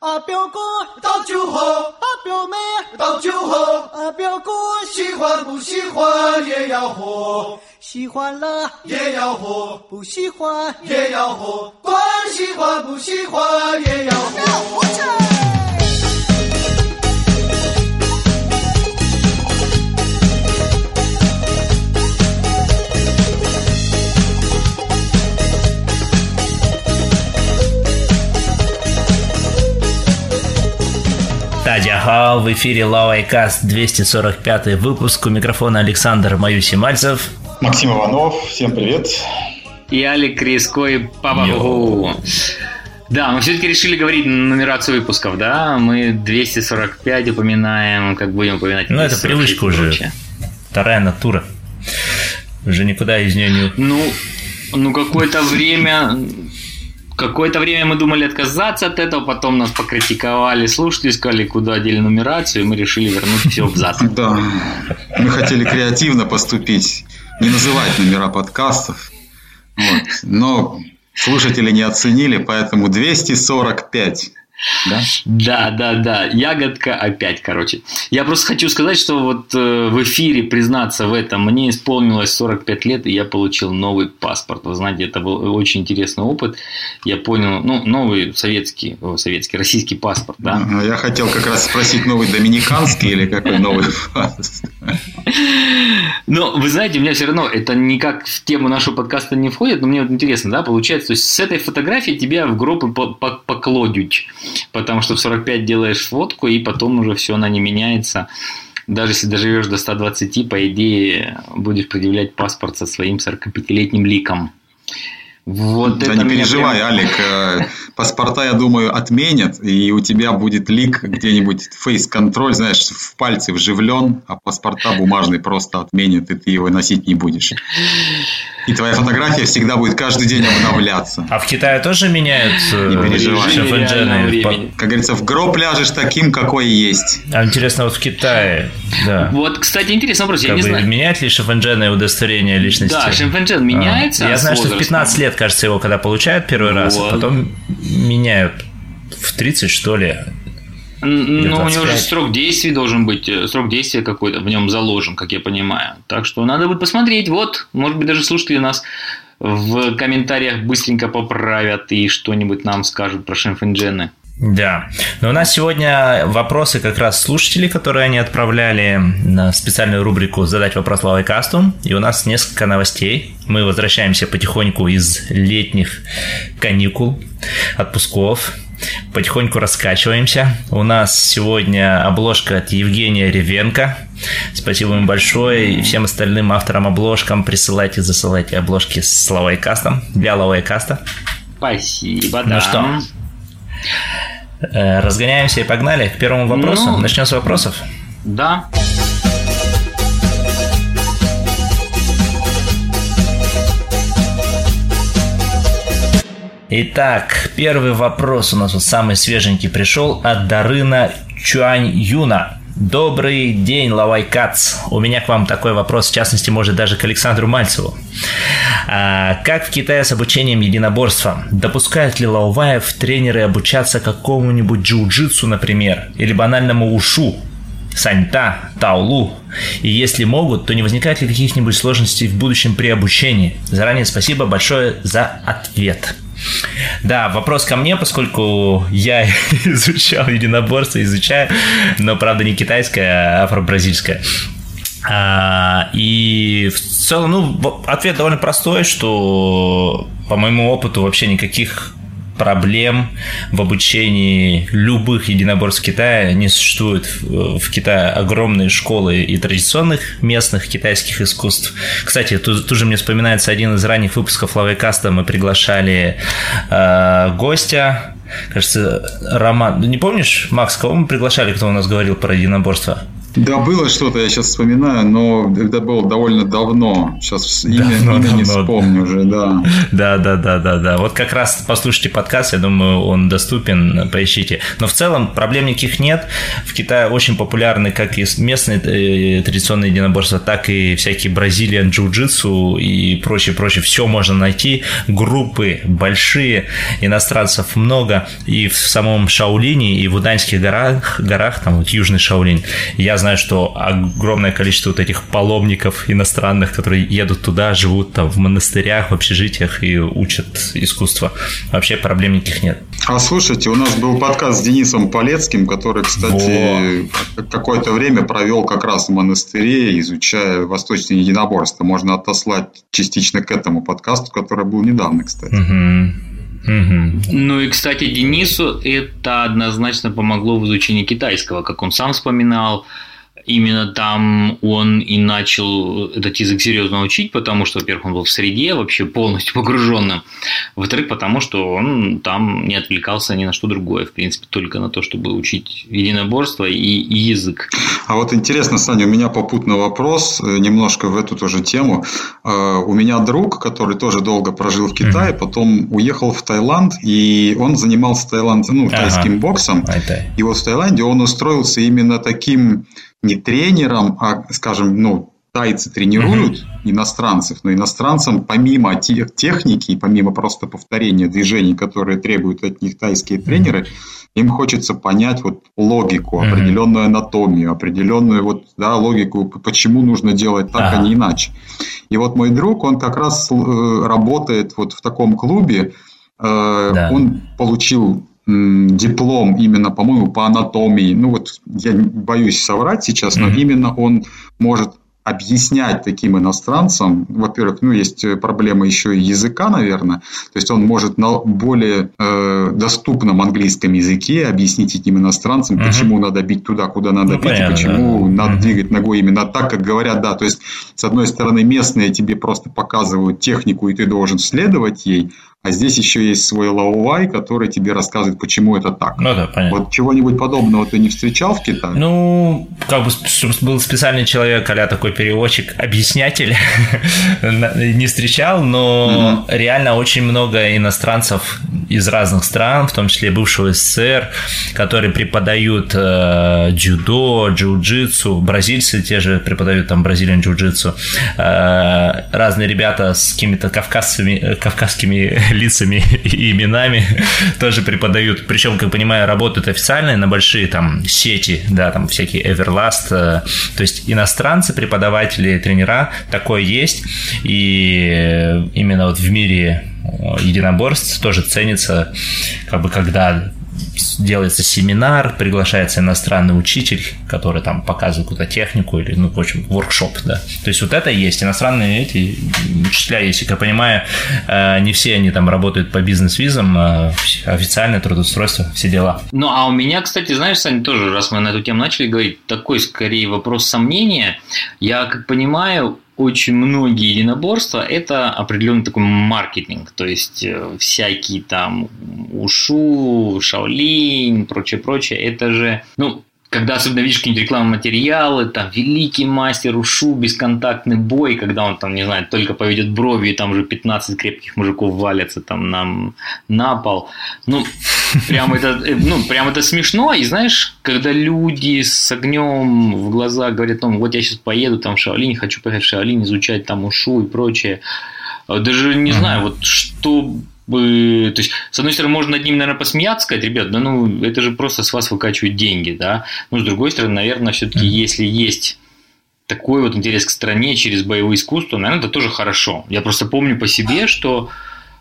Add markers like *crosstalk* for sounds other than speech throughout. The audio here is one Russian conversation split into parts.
啊，表哥倒酒喝，啊，表妹倒酒喝，啊，表哥喜欢不喜欢也要喝，喜欢了也要喝，不喜欢也要喝，管喜欢不喜欢也要喝。大 в эфире Лавайкаст 245 выпуск. У микрофона Александр Маюси Мальцев. Максим Иванов, всем привет. И Алик Риско Папа Да, мы все-таки решили говорить нумерацию выпусков, да? Мы 245 упоминаем, как будем упоминать. Ну, это привычка уже. Вторая натура. Уже никуда из нее не... Ну, ну какое-то время Какое-то время мы думали отказаться от этого, потом нас покритиковали слушатели, сказали, куда одели нумерацию, и мы решили вернуть все взад. Да, мы хотели креативно поступить, не называть номера подкастов, но слушатели не оценили, поэтому 245. Да? да, да, да. Ягодка опять, короче. Я просто хочу сказать, что вот э, в эфире признаться в этом, мне исполнилось 45 лет, и я получил новый паспорт. Вы знаете, это был очень интересный опыт. Я понял, ну, новый советский, о, советский, российский паспорт, да. Я хотел как раз спросить, новый доминиканский или какой новый паспорт? Но вы знаете, у меня все равно это никак в тему нашего подкаста не входит, но мне вот интересно, да, получается, то есть с этой фотографией тебя в гроб поклодють потому что в 45 делаешь фотку, и потом уже все, она не меняется. Даже если доживешь до 120, по идее, будешь предъявлять паспорт со своим 45-летним ликом. Вот да не переживай, прям... Алик, э, паспорта, я думаю, отменят, и у тебя будет лик где-нибудь фейс-контроль, знаешь, в пальце вживлен, а паспорта бумажный просто отменят, и ты его носить не будешь. И твоя фотография всегда будет каждый день обновляться. А в Китае тоже меняют э, Не переживай. Как говорится, в гроб ляжешь таким, какой есть. А интересно, вот в Китае, да. Вот, кстати, интересный вопрос, я не знаю. Меняет ли Шифэнджен удостоверение личности? Да, Шифэнджен меняется. Я знаю, что в 15 лет, кажется, его когда получают первый раз, а потом меняют в 30, что ли. Ну, у него же срок действия должен быть, э, срок действия какой-то в нем заложен, как я понимаю. Так что надо будет посмотреть. Вот, может быть, даже слушатели нас в комментариях быстренько поправят и что-нибудь нам скажут про шимфенджены. Да. Но у нас сегодня вопросы как раз слушателей, которые они отправляли на специальную рубрику «Задать вопрос Лавайкасту». И у нас несколько новостей. Мы возвращаемся потихоньку из летних каникул, отпусков. Потихоньку раскачиваемся. У нас сегодня обложка от Евгения Ревенко. Спасибо им большое. И всем остальным авторам обложкам присылайте, засылайте обложки с Лавайкастом для Лавайкаста. Спасибо, ну да. Ну что, разгоняемся и погнали к первому вопросу. Ну, Начнем с вопросов. Да. Итак, первый вопрос у нас вот самый свеженький пришел от Дарына Чуань Юна. Добрый день, Лавай Кац. У меня к вам такой вопрос, в частности, может даже к Александру Мальцеву. А, как в Китае с обучением единоборства? Допускают ли Лауваев тренеры обучаться какому-нибудь джиу-джитсу, например, или банальному ушу, саньта, таулу? И если могут, то не возникает ли каких-нибудь сложностей в будущем при обучении? Заранее спасибо большое за ответ. Да, вопрос ко мне, поскольку я *laughs* изучал единоборство, изучаю, но, правда, не китайское, а афро-бразильское. А, и в целом, ну, ответ довольно простой, что по моему опыту вообще никаких проблем в обучении любых единоборств Китая не существует. В Китае огромные школы и традиционных местных китайских искусств. Кстати, тут, тут же мне вспоминается один из ранних выпусков Лавейкаста. Мы приглашали э, гостя, кажется, Роман. Не помнишь, Макс, кого мы приглашали, кто у нас говорил про единоборство? Да, было что-то, я сейчас вспоминаю, но это было довольно давно. Сейчас имя, давно, имя давно. не вспомню уже, да. Да, да, да, да, да. Вот как раз послушайте подкаст, я думаю, он доступен, поищите. Но в целом проблем никаких нет. В Китае очень популярны как и местные э, традиционные единоборства, так и всякие бразилиан джиу-джитсу и прочее, прочее. Все можно найти. Группы большие, иностранцев много. И в самом Шаолине, и в Уданьских горах, горах там вот Южный Шаолинь, я знаю, что огромное количество вот этих паломников иностранных, которые едут туда, живут там в монастырях, в общежитиях и учат искусство. Вообще проблем никаких нет. А слушайте, у нас был подкаст с Денисом Полецким, который, кстати, Во. какое-то время провел как раз в монастыре, изучая восточные единоборства. Можно отослать частично к этому подкасту, который был недавно, кстати. Угу. Угу. Ну и, кстати, Денису это однозначно помогло в изучении китайского, как он сам вспоминал именно там он и начал этот язык серьезно учить, потому что, во-первых, он был в среде вообще полностью *laughs* погруженным, во-вторых, потому что он там не отвлекался ни на что другое, в принципе, только на то, чтобы учить единоборство и, и язык. А вот интересно, Саня, у меня попутный вопрос, э, немножко в эту тоже тему. Э, у меня друг, который тоже долго прожил в Китае, mm-hmm. потом уехал в Таиланд, и он занимался таиланд, ну, ага. тайским боксом. И вот в Таиланде он устроился именно таким не тренером, а, скажем, ну, тайцы тренируют mm-hmm. иностранцев, но иностранцам помимо техники, помимо просто повторения движений, которые требуют от них тайские тренеры, им хочется понять вот логику, определенную анатомию, определенную вот, да, логику, почему нужно делать так, а не иначе. И вот мой друг, он как раз э, работает вот в таком клубе, э, да. он получил диплом именно, по-моему, по анатомии. Ну вот я боюсь соврать сейчас, но именно он может объяснять таким иностранцам, во-первых, ну, есть проблема еще и языка, наверное, то есть он может на более э, доступном английском языке объяснить этим иностранцам, uh-huh. почему надо бить туда, куда надо ну, бить, понятно, и почему да. надо uh-huh. двигать ногой именно так, как говорят, да, то есть, с одной стороны, местные тебе просто показывают технику, и ты должен следовать ей, а здесь еще есть свой лаувай, который тебе рассказывает, почему это так. Ну да, понятно. Вот чего-нибудь подобного ты не встречал в Китае? Ну, как бы был специальный человек, а такой переводчик, объяснитель, *laughs* не встречал, но угу. реально очень много иностранцев из разных стран, в том числе бывшего СССР, которые преподают э, дзюдо, джиу-джитсу, бразильцы те же преподают там бразилиан джиу-джитсу, э, разные ребята с какими-то кавказскими, кавказскими *laughs* лицами и именами тоже преподают. Причем, как понимаю, работают официальные на большие там сети, да, там всякие Everlast. Э, то есть иностранцы, преподаватели, тренера, такое есть. И именно вот в мире э, единоборств тоже ценится, как бы когда делается семинар, приглашается иностранный учитель, который там показывает какую-то технику или, ну, в общем, воркшоп, да. То есть вот это есть. Иностранные эти учителя есть. Как я понимаю, э, не все они там работают по бизнес-визам, а официальное трудоустройство, все дела. Ну, а у меня, кстати, знаешь, Саня, тоже, раз мы на эту тему начали говорить, такой скорее вопрос сомнения. Я, как понимаю, очень многие единоборства – это определенный такой маркетинг, то есть э, всякие там ушу, шаолинь, прочее-прочее, это же, ну, когда особенно видишь какие-нибудь рекламные материалы, там великий мастер ушу, бесконтактный бой, когда он там, не знаю, только поведет брови, и там уже 15 крепких мужиков валятся там на, на пол. Ну, прям это, э, ну, прям это смешно. И знаешь, когда люди с огнем в глазах говорят, ну, вот я сейчас поеду там в Шаолинь, хочу поехать в Шаолинь, изучать там ушу и прочее. Даже не знаю, вот что бы, то есть, с одной стороны, можно над ним, наверное, посмеяться, сказать, ребят, да ну, это же просто с вас выкачивают деньги, да, но с другой стороны, наверное, все-таки, если есть такой вот интерес к стране через боевое искусство, наверное, это тоже хорошо. Я просто помню по себе, что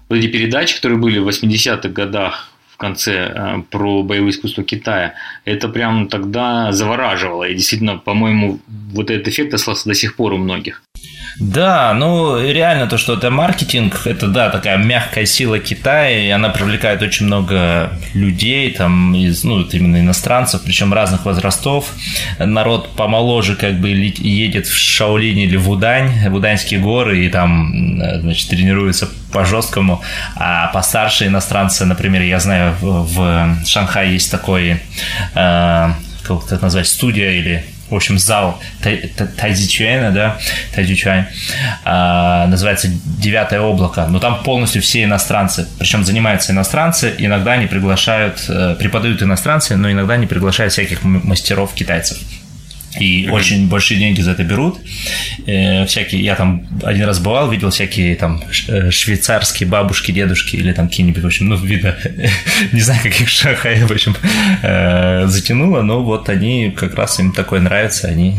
вот эти передачи, которые были в 80-х годах в конце э, про боевое искусство Китая, это прям тогда завораживало. И действительно, по-моему, вот этот эффект остался до сих пор у многих. Да, ну реально то, что это маркетинг, это да, такая мягкая сила Китая, и она привлекает очень много людей, там, из, ну, именно иностранцев, причем разных возрастов. Народ помоложе как бы едет в Шаолинь или в Удань, в Уданьские горы, и там, значит, тренируется по жесткому, а постарше иностранцы, например, я знаю, в, в Шанхае есть такой, э, как это назвать, студия или в общем, зал Тайзичуэна, да, Тайзичуань, а, называется «Девятое облако», но там полностью все иностранцы, причем занимаются иностранцы, иногда они приглашают, э, преподают иностранцы, но иногда они приглашают всяких мастеров китайцев. И mm-hmm. очень большие деньги за это берут. Э, всякие, я там один раз бывал, видел всякие там э, швейцарские бабушки, дедушки или там какие-нибудь, в общем, ну, видно, *laughs* не знаю, каких шахай, в общем, э, затянуло, но вот они как раз им такое нравится, они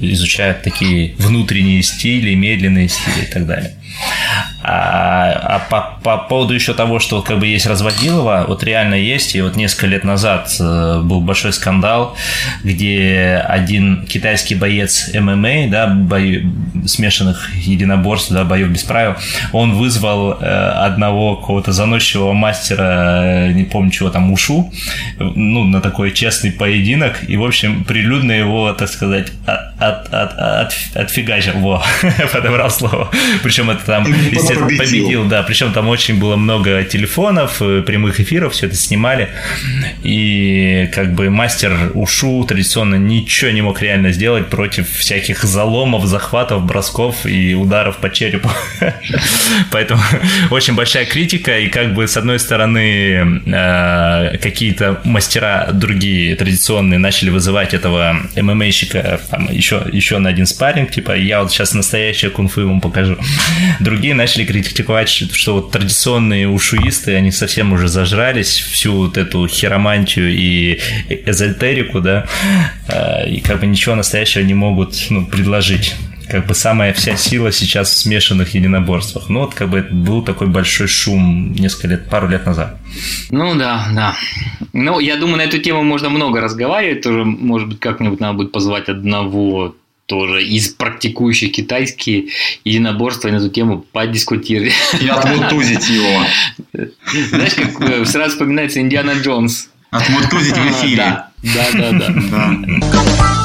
изучают такие внутренние стили, медленные стили и так далее. А, а по, по поводу еще того, что как бы есть разводилово, вот реально есть, и вот несколько лет назад э, был большой скандал, где один китайский боец ММА, да, бою, смешанных единоборств, да, боев без правил, он вызвал э, одного какого-то заносчивого мастера, э, не помню чего там, Ушу, ну, на такой честный поединок, и, в общем, прилюдно его, так сказать, от, от, от, от, отфигачил, во, *laughs* подобрал слово, причем это там, естественно, победил. победил, да, причем там очень было много телефонов, э, прямых эфиров, все это снимали, и как бы мастер Ушу традиционно ничего не мог реально сделать против всяких заломов, захватов, бросков и ударов по черепу. *laughs* Поэтому очень большая критика, и как бы с одной стороны э, какие-то мастера другие традиционные начали вызывать этого ММАщика там, еще, еще на один спарринг, типа я вот сейчас настоящее кунг-фу ему покажу. Другие начали критиковать, что вот традиционные ушуисты, они совсем уже зажрались всю вот эту хиромантию и эзотерику, да, э, и как бы ничего настоящего не могут ну, предложить как бы самая вся сила сейчас в смешанных единоборствах. Ну, вот как бы был такой большой шум несколько лет, пару лет назад. Ну да, да. Ну, я думаю, на эту тему можно много разговаривать. Тоже, может быть, как-нибудь надо будет позвать одного тоже из практикующих китайские единоборства на эту тему подискутировать. И отмутузить его. Знаешь, как э, сразу вспоминается Индиана Джонс. Отмутузить в эфире. Да, да, да. да.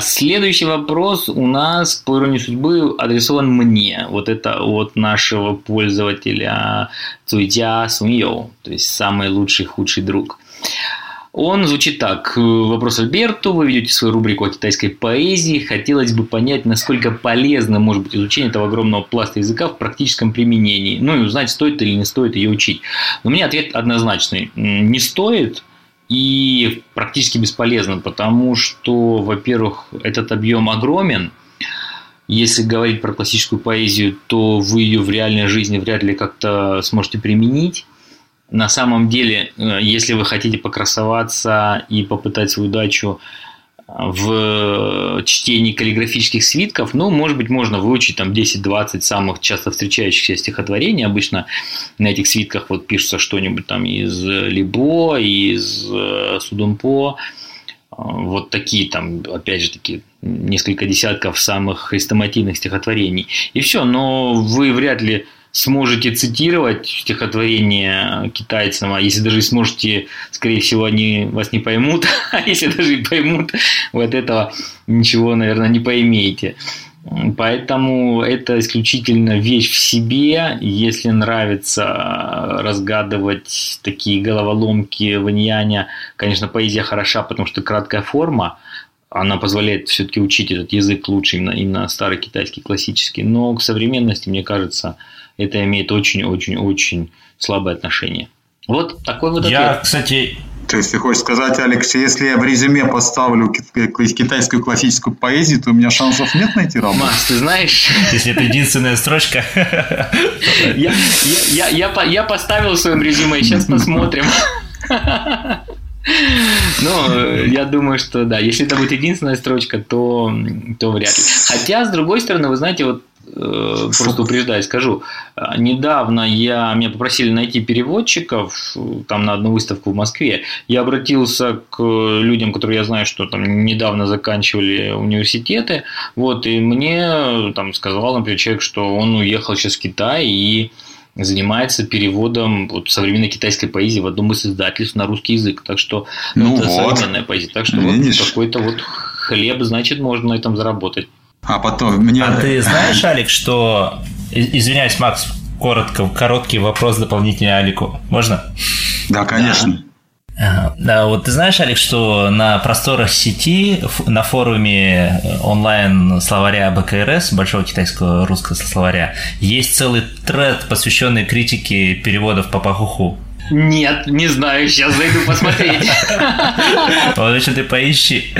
Следующий вопрос у нас, по иронии судьбы, адресован мне. Вот это от нашего пользователя Цуйтя Суньоу, то есть самый лучший, худший друг. Он звучит так. Вопрос Альберту. Вы ведете свою рубрику о китайской поэзии. Хотелось бы понять, насколько полезно может быть изучение этого огромного пласта языка в практическом применении. Ну и узнать, стоит или не стоит ее учить. Но у меня ответ однозначный. Не стоит, и практически бесполезно, потому что, во-первых, этот объем огромен. Если говорить про классическую поэзию, то вы ее в реальной жизни вряд ли как-то сможете применить. На самом деле, э, если вы хотите покрасоваться и попытать свою удачу в чтении каллиграфических свитков, ну, может быть, можно выучить там 10-20 самых часто встречающихся стихотворений. Обычно на этих свитках вот пишется что-нибудь там из Либо, из э, Судумпо, вот такие там, опять же таки, несколько десятков самых хрестоматийных стихотворений. И все, но вы вряд ли сможете цитировать стихотворение китайцам, а если даже сможете, скорее всего, они вас не поймут, *laughs* а если даже и поймут, вы от этого ничего, наверное, не поймете. Поэтому это исключительно вещь в себе. Если нравится разгадывать такие головоломки в иньяне, конечно, поэзия хороша, потому что краткая форма, она позволяет все-таки учить этот язык лучше, именно, именно старый китайский, классический. Но к современности, мне кажется, это имеет очень-очень-очень слабое отношение. Вот такой вот ответ. Я, кстати, то есть ты хочешь сказать, Алекс, если я в резюме поставлю китайскую классическую поэзию, то у меня шансов нет найти работу? Маш, ты знаешь... Если это единственная строчка... Я, я, я, я поставил в своем резюме, сейчас посмотрим. Ну, я думаю, что да, если это будет единственная строчка, то, то вряд ли. Хотя, с другой стороны, вы знаете, вот Э, просто упреждаю, скажу. Недавно я, меня попросили найти переводчиков там на одну выставку в Москве. Я обратился к людям, которые я знаю, что там недавно заканчивали университеты. Вот, и мне там сказал, например, человек, что он уехал сейчас в Китай и занимается переводом вот, современной китайской поэзии в одном из издательств на русский язык. Так что ну, это вот. современная поэзия. Так что вот какой-то вот хлеб, значит, можно на этом заработать. А потом мне... А ты знаешь, Алекс, что... Извиняюсь, Макс, коротко, короткий вопрос дополнительный Алику. Можно? Да, конечно. Да, вот ты знаешь, Алекс, что на просторах сети, на форуме онлайн словаря БКРС, Большого китайского русского словаря, есть целый тред, посвященный критике переводов по Пахуху. Нет, не знаю, сейчас зайду посмотреть. *laughs* Вот еще ты поищи.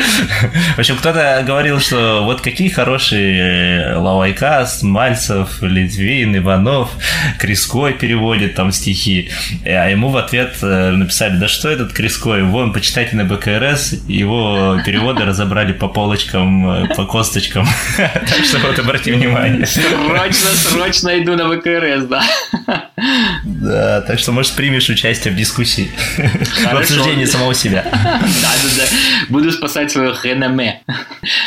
В общем, кто-то говорил, что вот какие хорошие Лавайкас, Мальцев, Литвин, Иванов, Криской переводит там стихи. А ему в ответ э, написали, да что этот Криской, вон, почитайте на БКРС, его переводы разобрали по полочкам, э, по косточкам. *laughs* Так что вот обрати внимание. Срочно, срочно иду на БКРС, да. Да, так что, может, примешь участие в дискуссии, в обсуждении самого себя. *laughs* Да, да, да. Буду спасать свое реноме.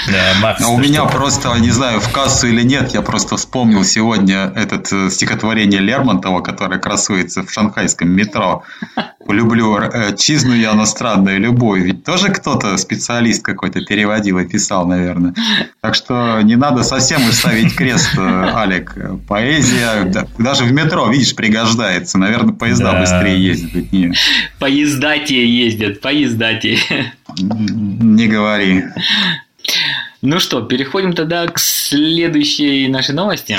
Да, Макс, а у меня просто, не знаю, в кассу или нет, я просто вспомнил сегодня это э, стихотворение Лермонтова, которое красуется в шанхайском метро. Люблю э, чизну я иностранную любовь. Ведь тоже кто-то, специалист какой-то, переводил и писал, наверное. Так что не надо совсем ставить крест, э, Алик. Поэзия, даже в метро, видишь, пригождается. Наверное, поезда да. быстрее ездят. Не. Поезда те ездят, поезда те. Не говори. Ну что, переходим тогда к следующей нашей новости.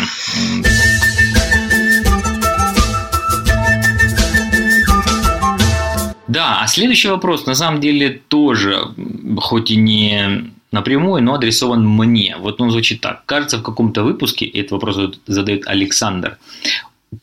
Да, а следующий вопрос на самом деле тоже, хоть и не напрямую, но адресован мне. Вот он звучит так. Кажется, в каком-то выпуске, этот вопрос задает Александр,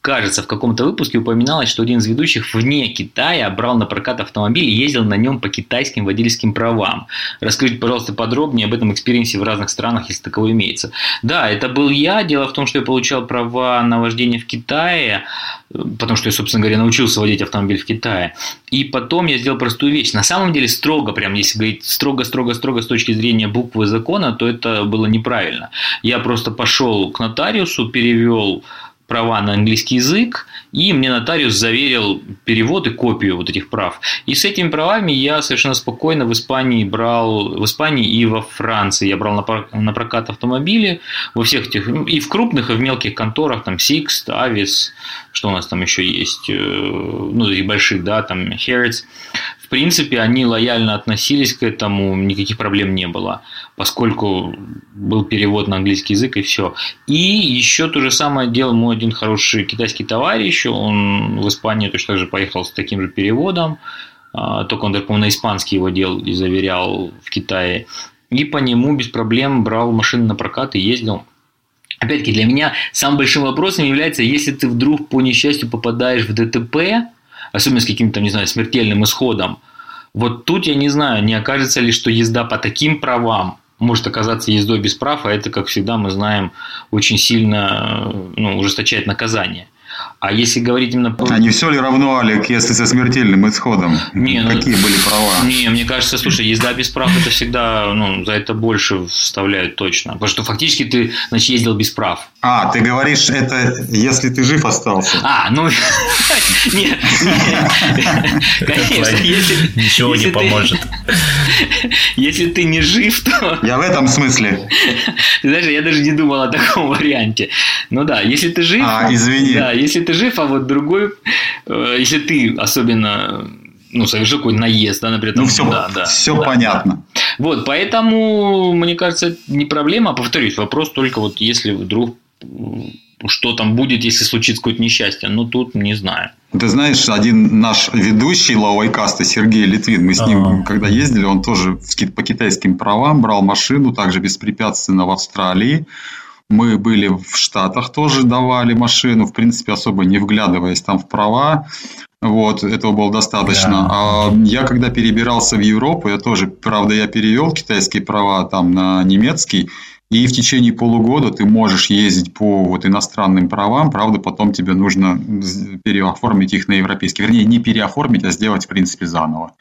кажется, в каком-то выпуске упоминалось, что один из ведущих вне Китая брал на прокат автомобиль и ездил на нем по китайским водительским правам. Расскажите, пожалуйста, подробнее об этом experience е в разных странах, если таковой имеется. Да, это был я. Дело в том, что я получал права на вождение в Китае, потому что я, собственно говоря, научился водить автомобиль в Китае. И потом я сделал простую вещь. На самом деле, строго, прям если говорить строго-строго-строго с точки зрения буквы закона, то это было неправильно. Я просто пошел к нотариусу, перевел права на английский язык, и мне нотариус заверил перевод и копию вот этих прав. И с этими правами я совершенно спокойно в Испании брал, в Испании и во Франции я брал на прокат автомобили, во всех этих, ну, и в крупных, и в мелких конторах, там, Sixt, Avis, что у нас там еще есть, э, ну, и больших, да, там, Hertz принципе, они лояльно относились к этому, никаких проблем не было, поскольку был перевод на английский язык и все. И еще то же самое делал мой один хороший китайский товарищ, он в Испанию точно так же поехал с таким же переводом, а, только он, по на испанский его делал и заверял в Китае. И по нему без проблем брал машины на прокат и ездил. Опять-таки, для меня самым большим вопросом является, если ты вдруг по несчастью попадаешь в ДТП, особенно с каким-то, не знаю, смертельным исходом. Вот тут я не знаю, не окажется ли, что езда по таким правам может оказаться ездой без прав, а это, как всегда, мы знаем, очень сильно ну, ужесточает наказание. А если говорить именно по... А не все ли равно, Олег, если со смертельным исходом? Не, ну, Какие были права? Не, мне кажется, слушай, езда без прав это всегда, ну, за это больше вставляют точно. Потому что фактически ты, значит, ездил без прав. А, ты говоришь, это если ты жив остался. А, ну, *laughs* нет, конечно, если... *laughs* Ничего не поможет. *laughs* Если ты не жив, то... Я в этом смысле. Ты знаешь, я даже не думал о таком варианте. Ну да, если ты жив... А, извини. Да, если ты жив, а вот другой, э, если ты особенно ну, совершил какой-то наезд, да, например, там, ну, все, да, да, все да, понятно. Да. Вот, поэтому, мне кажется, не проблема, а повторюсь, вопрос только вот если вдруг что там будет, если случится какое-то несчастье. Ну, тут не знаю. Ты знаешь, один наш ведущий Лауайкаста, Сергей Литвин, мы с ним, ага. когда ездили, он тоже по китайским правам брал машину, также беспрепятственно в Австралии. Мы были в Штатах, тоже давали машину, в принципе, особо не вглядываясь там в права. Вот, этого было достаточно. Да. А я когда перебирался в Европу, я тоже, правда, я перевел китайские права там на немецкий, и в течение полугода ты можешь ездить по вот иностранным правам, правда, потом тебе нужно переоформить их на европейский. Вернее, не переоформить, а сделать, в принципе, заново.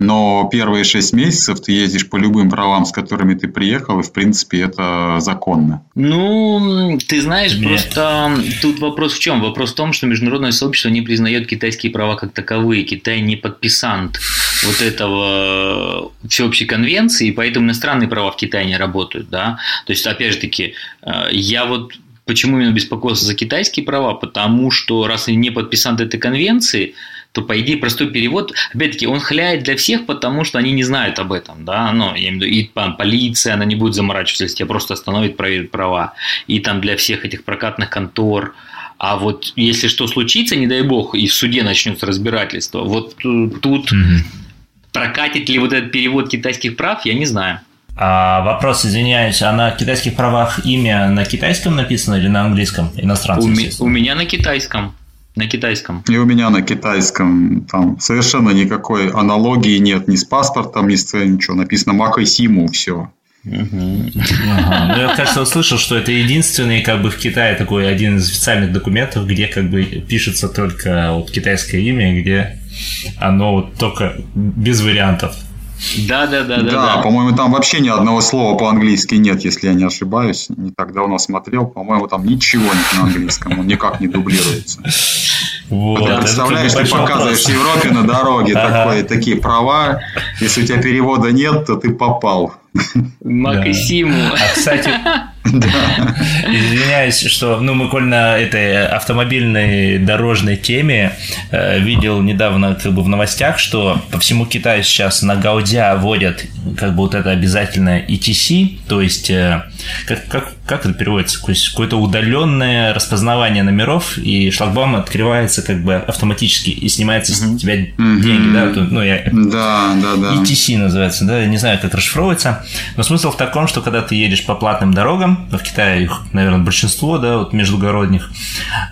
Но первые шесть месяцев ты ездишь по любым правам, с которыми ты приехал, и, в принципе, это законно. Ну, ты знаешь, Нет. просто тут вопрос в чем? Вопрос в том, что международное сообщество не признает китайские права как таковые. Китай не подписант вот этого всеобщей конвенции, и поэтому иностранные права в Китае не работают, да. То есть, опять же таки, э, я вот почему именно беспокоился за китайские права? Потому что раз они не подписанты этой конвенции, то, по идее, простой перевод, опять-таки, он хляет для всех, потому что они не знают об этом, да, ну, я имею в виду, и там, полиция, она не будет заморачиваться, если тебя просто остановит, проверит права, и там для всех этих прокатных контор, а вот если что случится, не дай бог, и в суде начнется разбирательство, вот тут mm прокатит ли вот этот перевод китайских прав, я не знаю. А вопрос, извиняюсь, а на китайских правах имя на китайском написано или на английском? Иностранцы, у, у меня на китайском. На китайском. И у меня на китайском. Там совершенно никакой аналогии нет ни с паспортом, ни с ничего. Написано Макой Симу, все. Угу. Ага. Ну, я, кажется, услышал, что это единственный, как бы в Китае такой один из официальных документов, где как бы пишется только вот китайское имя, где оно вот только без вариантов. Да, да, да, да. Да, по-моему, там вообще ни одного слова по-английски нет, если я не ошибаюсь. Не так давно смотрел. По-моему, там ничего нет на английском. Он никак не дублируется. Вот. Ты представляешь, ты показываешь вопрос. Европе на дороге ага. такое, такие права. Если у тебя перевода нет, то ты попал. Максиму. Да. А, кстати, *laughs* Извиняюсь, что ну, мы коль на этой автомобильной дорожной теме э, видел недавно как бы в новостях, что по всему Китаю сейчас на Гаудя вводят как бы вот это обязательное ETC, то есть э, как, как, как это переводится? Какое-то удаленное распознавание номеров, и шлагбаум открывается как бы автоматически и снимается с тебя деньги, да? Ну, я... Да, да, да. ETC называется, да? Я не знаю, как расшифровывается. Но смысл в таком, что когда ты едешь по платным дорогам, в Китае их, наверное, большинство, да, вот междугородних,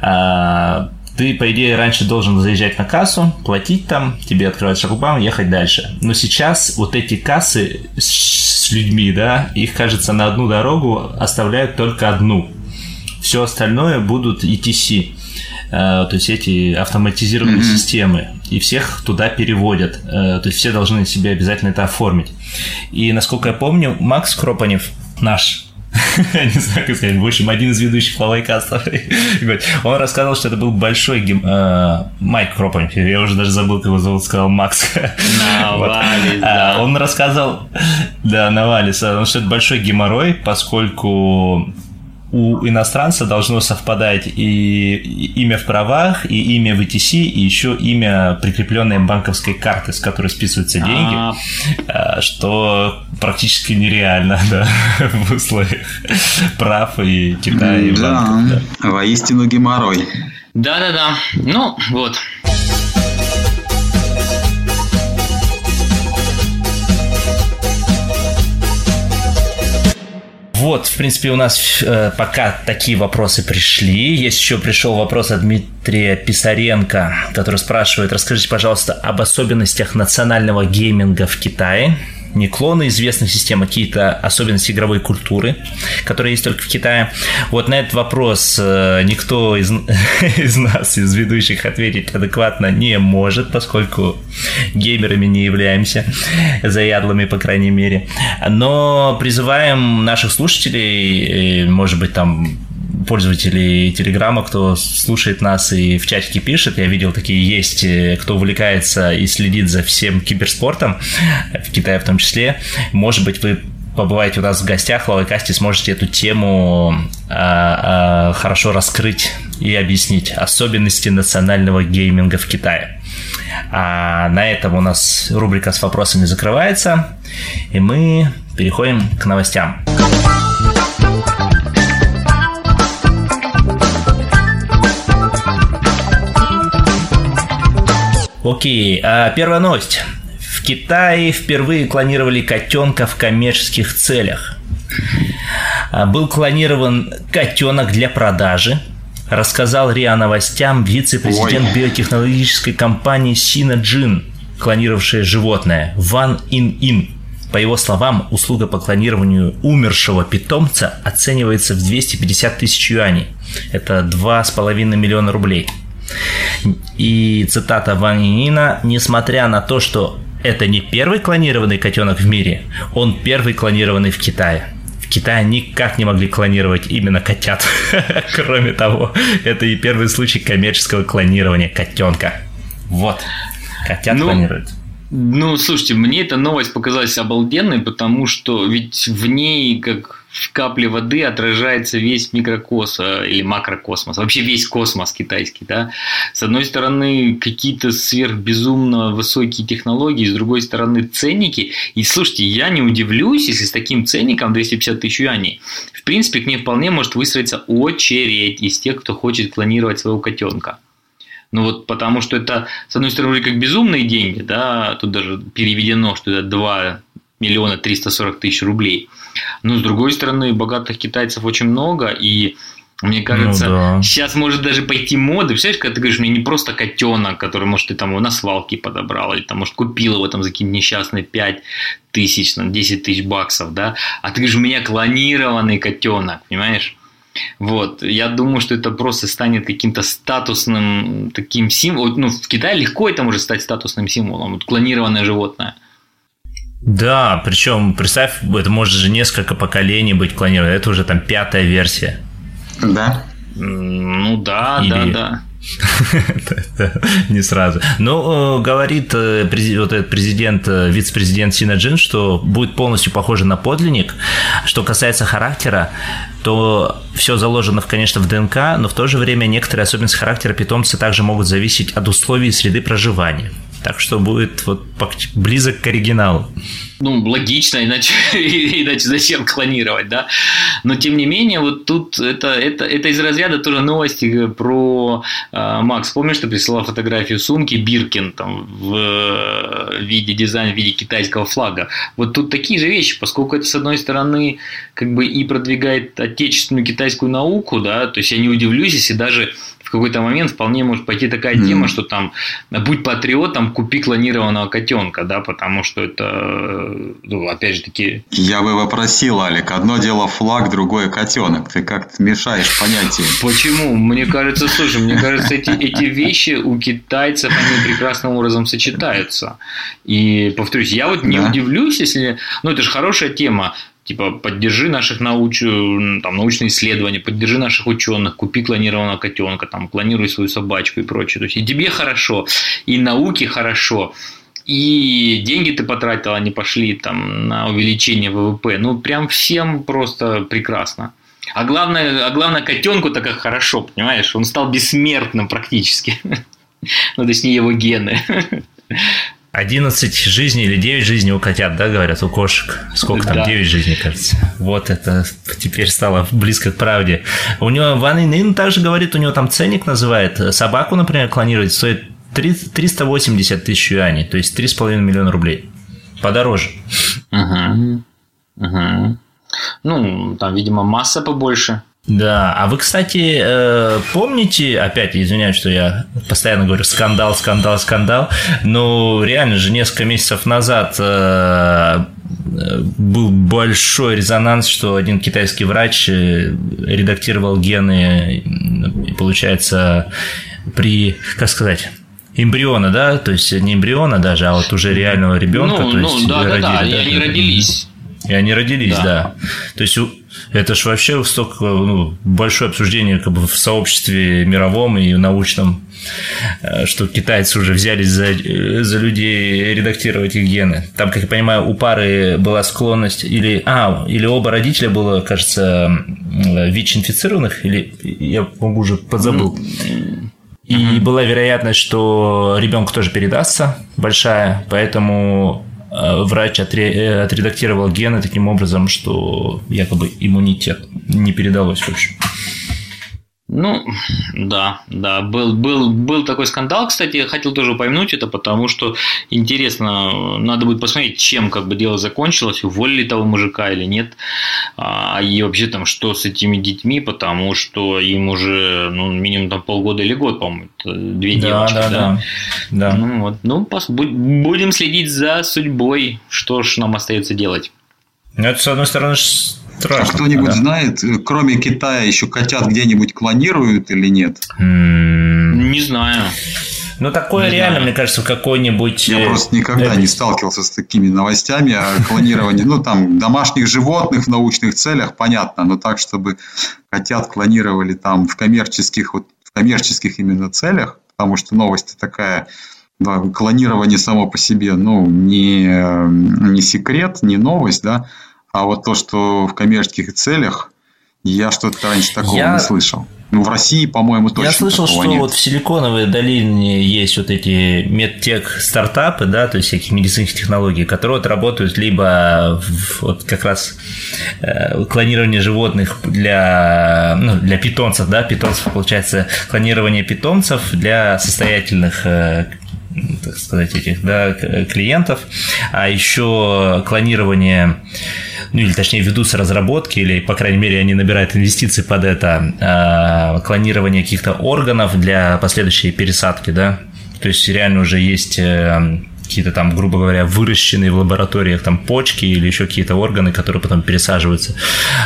а, ты, по идее, раньше должен заезжать на кассу, платить там, тебе открывать шлагбаум, ехать дальше. Но сейчас вот эти кассы с людьми, да, их, кажется, на одну дорогу оставляют только одну. Все остальное будут ETC, э, то есть эти автоматизированные mm-hmm. системы, и всех туда переводят. Э, то есть все должны себе обязательно это оформить. И, насколько я помню, Макс Кропанев, наш не знаю, как сказать, в общем, один из ведущих лавайкастов. Он рассказал, что это был большой гем... э, Майк Кропанев, я уже даже забыл, как его зовут, сказал Макс. Навалис, да. Он рассказал, да, Навалис, что это большой геморрой, поскольку у иностранца должно совпадать и имя в правах, и имя в ETC, и еще имя прикрепленной банковской карты, с которой списываются деньги, А-а-а. что практически нереально *laughs* да, в условиях прав и Китая, и банков. Да, да. воистину геморрой. Да-да-да, ну вот. Вот, в принципе, у нас э, пока такие вопросы пришли. Есть еще пришел вопрос от Дмитрия Писаренко, который спрашивает, расскажите, пожалуйста, об особенностях национального гейминга в Китае не клоны известных систем, а какие-то особенности игровой культуры, которые есть только в Китае. Вот на этот вопрос э, никто из, *laughs* из нас, из ведущих, ответить адекватно не может, поскольку геймерами не являемся, заядлыми, по крайней мере. Но призываем наших слушателей, может быть, там пользователей Телеграма, кто слушает нас и в чатике пишет. Я видел, такие есть, э, кто увлекается и следит за всем киберспортом, в Китае в том числе. Может быть, вы побываете у нас в гостях в Лавайкасте, сможете эту тему а, а, хорошо раскрыть и объяснить особенности национального гейминга в Китае. А на этом у нас рубрика с вопросами закрывается, и мы переходим к новостям. Окей, а первая новость. В Китае впервые клонировали котенка в коммерческих целях. А, был клонирован котенок для продажи, рассказал РИА Новостям вице-президент Ой. биотехнологической компании Синаджин, клонировавшая животное, Ван Ин Ин. По его словам, услуга по клонированию умершего питомца оценивается в 250 тысяч юаней. Это 2,5 миллиона рублей. И цитата Ван Нина, несмотря на то, что это не первый клонированный котенок в мире, он первый клонированный в Китае. В Китае никак не могли клонировать именно котят. *laughs* Кроме того, это и первый случай коммерческого клонирования котенка. Вот. Котят ну, клонируют. Ну, слушайте, мне эта новость показалась обалденной, потому что ведь в ней, как в капле воды отражается весь микрокосмос э, или макрокосмос, вообще весь космос китайский, да. С одной стороны, какие-то сверхбезумно высокие технологии, с другой стороны, ценники. И слушайте, я не удивлюсь, если с таким ценником 250 тысяч юаней, в принципе, к ней вполне может выстроиться очередь из тех, кто хочет клонировать своего котенка. Ну вот потому что это, с одной стороны, вроде как безумные деньги, да, тут даже переведено, что это 2 миллиона 340 тысяч рублей. Но с другой стороны, богатых китайцев очень много, и мне кажется, ну, да. сейчас может даже пойти мода. Представляешь, когда ты говоришь, мне не просто котенок, который, может, ты там его на свалке подобрал, или там, может, купил его там за какие-то несчастные 5 тысяч, там, 10 тысяч баксов, да, а ты говоришь, у меня клонированный котенок, понимаешь? Вот. Я думаю, что это просто станет каким-то статусным таким символом. Ну, в Китае легко это может стать статусным символом. Вот клонированное животное. Да, причем, представь, это может же несколько поколений быть клонировано. Это уже там пятая версия. Да. Ну да, Или... да, да. *laughs* Не сразу. Ну, э, говорит э, вот этот президент, э, вице-президент Сина Джин, что будет полностью похоже на подлинник. Что касается характера, то все заложено, конечно, в ДНК, но в то же время некоторые особенности характера питомца также могут зависеть от условий среды проживания. Так что будет вот близок к оригиналу. Ну, логично, иначе, *laughs* иначе зачем клонировать, да? Но тем не менее, вот тут это, это, это из разряда тоже новости про э, Макс. Помнишь, ты присылал фотографию сумки Биркин там в э, виде дизайна, в виде китайского флага. Вот тут такие же вещи, поскольку это, с одной стороны, как бы и продвигает отечественную китайскую науку, да, то есть я не удивлюсь, если даже в какой-то момент вполне может пойти такая mm. тема, что там будь патриотом, купи клонированного котенка, да, потому что это, ну, опять же таки... Я бы вопросил, Алик, одно дело флаг, другое котенок. Ты как-то мешаешь понятия. Почему? Мне кажется, слушай, мне кажется, эти, эти вещи у китайцев, они прекрасным образом сочетаются. И, повторюсь, я вот не да. удивлюсь, если... Ну, это же хорошая тема типа поддержи наших науч... там, научные исследования, поддержи наших ученых, купи клонированного котенка, там, клонируй свою собачку и прочее. То есть и тебе хорошо, и науке хорошо, и деньги ты потратил, они пошли там на увеличение ВВП. Ну, прям всем просто прекрасно. А главное, а главное котенку так хорошо, понимаешь? Он стал бессмертным практически. *laughs* Ну, точнее, его гены. *laughs* 11 жизней или 9 жизней у котят, да, говорят, у кошек. Сколько там? Да. 9 жизней, кажется. Вот это теперь стало близко к правде. У него Ван Инин также говорит, у него там ценник называет. Собаку, например, клонировать стоит 380 тысяч юаней, то есть 3,5 миллиона рублей. Подороже. Угу. Угу. Ну, там, видимо, масса побольше. Да, а вы, кстати, э, помните, опять извиняюсь, что я постоянно говорю скандал, скандал, скандал, но реально же несколько месяцев назад э, был большой резонанс, что один китайский врач э, редактировал гены, получается, при, как сказать, эмбриона, да, то есть не эмбриона даже, а вот уже реального ребенка. Ну, то есть ну да, родили, да, да, они родились. И они родились, да. да. То есть это же вообще столько ну, большое обсуждение как бы в сообществе мировом и научном, э, что китайцы уже взялись за, за людей редактировать их гены. Там, как я понимаю, у пары была склонность или а или оба родителя было, кажется, ВИЧ-инфицированных или я могу уже подзабыл. И uh-huh. была вероятность, что ребенку тоже передастся большая, поэтому Э, врач э, отредактировал гены таким образом, что якобы иммунитет не передалось в общем. Ну, да, да, был, был, был такой скандал, кстати, я хотел тоже упомянуть это, потому что интересно, надо будет посмотреть, чем как бы дело закончилось, уволили того мужика или нет, а, и вообще там что с этими детьми, потому что им уже, ну, минимум там полгода или год, по-моему, две да, девочки, да, да, да. Ну, вот, ну, пос, будем следить за судьбой, что ж нам остается делать. Ну, это, с одной стороны, Страшно. А кто-нибудь да? знает, э, кроме Китая, еще котят где-нибудь клонируют или нет? Не знаю. Ну, такое не реально, знаю. мне кажется, в какой-нибудь... Я э, просто никогда не сталкивался с такими новостями о клонировании. Ну, там, домашних животных в научных целях, понятно, но так, чтобы котят клонировали там в коммерческих, вот, в коммерческих именно целях, потому что новость такая, да, клонирование само по себе, ну, не, не секрет, не новость, да, А вот то, что в коммерческих целях, я что-то раньше такого я... не слышал. Ну, в России, по-моему, точно Я слышал, что нет. вот в Силиконовой долине есть вот эти медтех стартапы, да, то есть всякие медицинские технологии, которые вот работают либо в, вот как раз э, клонирование животных для, ну, для питомцев, да, питомцев, получается, клонирование питомцев для состоятельных э, так сказать, этих да, клиентов, а еще клонирование, ну или точнее ведутся разработки, или, по крайней мере, они набирают инвестиции под это, а, клонирование каких-то органов для последующей пересадки, да, то есть реально уже есть э, какие-то там, грубо говоря, выращенные в лабораториях там почки или еще какие-то органы, которые потом пересаживаются.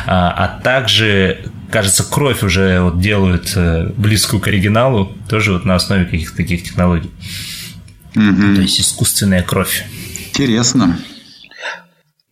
А, а также, кажется, кровь уже вот делают э, близкую к оригиналу, тоже вот на основе каких-то таких технологий. Угу. То есть искусственная кровь. Интересно.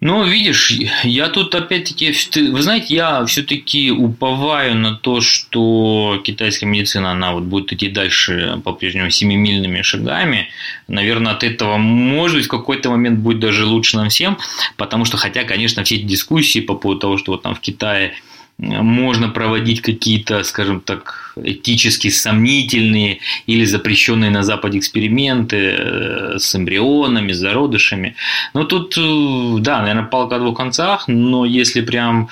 Ну, видишь, я тут опять-таки, вы знаете, я все-таки уповаю на то, что китайская медицина, она вот будет идти дальше по-прежнему семимильными шагами. Наверное, от этого, может быть, в какой-то момент будет даже лучше нам всем, потому что, хотя, конечно, все эти дискуссии по поводу того, что вот там в Китае можно проводить какие-то, скажем так, этически сомнительные или запрещенные на Западе эксперименты э, с эмбрионами, с зародышами. Но тут, э, да, наверное, палка о двух концах, но если прям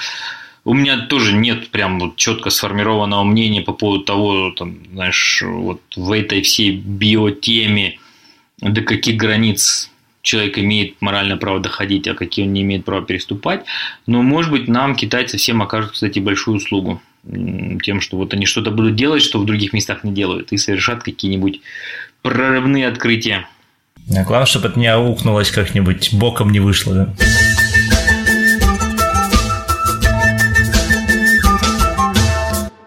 у меня тоже нет прям вот четко сформированного мнения по поводу того, там, знаешь, вот в этой всей биотеме до каких границ человек имеет моральное право доходить, а какие он не имеет права переступать. Но, может быть, нам китайцы всем окажут, кстати, большую услугу тем, что вот они что-то будут делать, что в других местах не делают, и совершат какие-нибудь прорывные открытия. А главное, чтобы это не аукнулось как-нибудь, боком не вышло, да?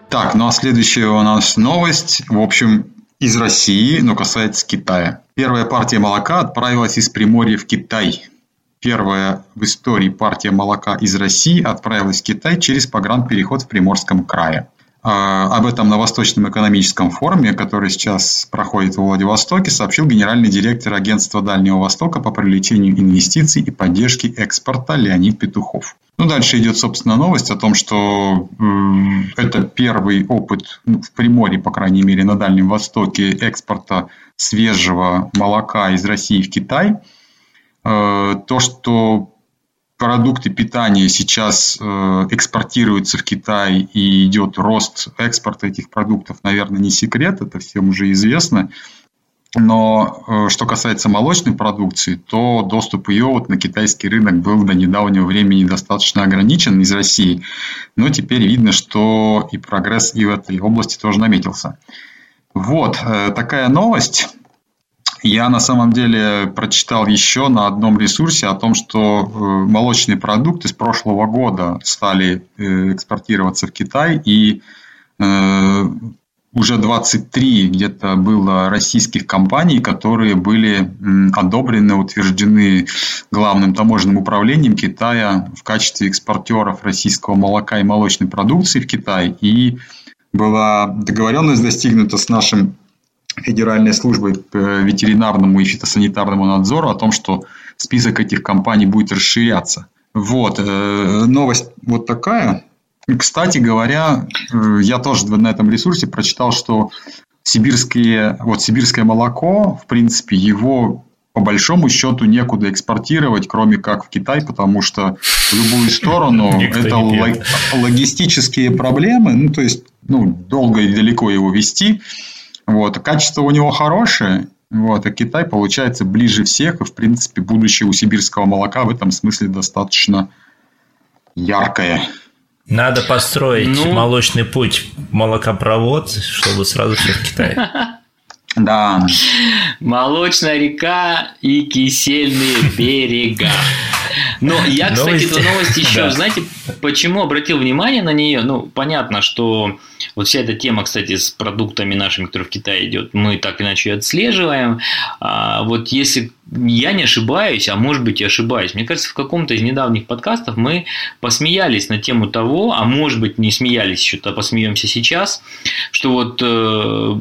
Так, ну а следующая у нас новость. В общем, из России, но касается Китая. Первая партия молока отправилась из Приморья в Китай. Первая в истории партия молока из России отправилась в Китай через погранпереход в Приморском крае. А, об этом на Восточном экономическом форуме, который сейчас проходит в Владивостоке, сообщил генеральный директор Агентства Дальнего Востока по привлечению инвестиций и поддержке экспорта Леонид Петухов. Ну, дальше идет, собственно, новость о том, что э, это первый опыт ну, в Приморье, по крайней мере, на Дальнем Востоке экспорта свежего молока из России в Китай. Э, то, что продукты питания сейчас э, экспортируются в Китай и идет рост экспорта этих продуктов, наверное, не секрет, это всем уже известно. Но э, что касается молочной продукции, то доступ ее вот на китайский рынок был до недавнего времени достаточно ограничен из России. Но теперь видно, что и прогресс и в этой области тоже наметился. Вот э, такая новость. Я на самом деле прочитал еще на одном ресурсе о том, что э, молочные продукты с прошлого года стали экспортироваться в Китай, и уже 23 где-то было российских компаний, которые были одобрены, утверждены главным таможенным управлением Китая в качестве экспортеров российского молока и молочной продукции в Китай. И была договоренность достигнута с нашим Федеральной службой ветеринарному и фитосанитарному надзору о том, что список этих компаний будет расширяться. Вот, э, новость вот такая. Кстати говоря, э, я тоже на этом ресурсе прочитал, что сибирские, вот сибирское молоко, в принципе, его по большому счету некуда экспортировать, кроме как в Китай, потому что в любую сторону *laughs* это логистические проблемы, ну, то есть, ну, долго и далеко его вести. Вот. Качество у него хорошее, вот, а Китай получается ближе всех, и, в принципе, будущее у сибирского молока в этом смысле достаточно яркое. Надо построить ну... молочный путь, молокопровод, чтобы сразу все в Китае. *laughs* Да. Молочная река и кисельные *laughs* берега. Но *laughs* я, кстати, новости. эту новость еще, да. знаете, почему обратил внимание на нее? Ну, понятно, что вот вся эта тема, кстати, с продуктами нашими, которые в Китае идет, мы так иначе ее отслеживаем. А вот если я не ошибаюсь, а может быть и ошибаюсь, мне кажется, в каком-то из недавних подкастов мы посмеялись на тему того, а может быть не смеялись еще, то посмеемся сейчас, что вот э,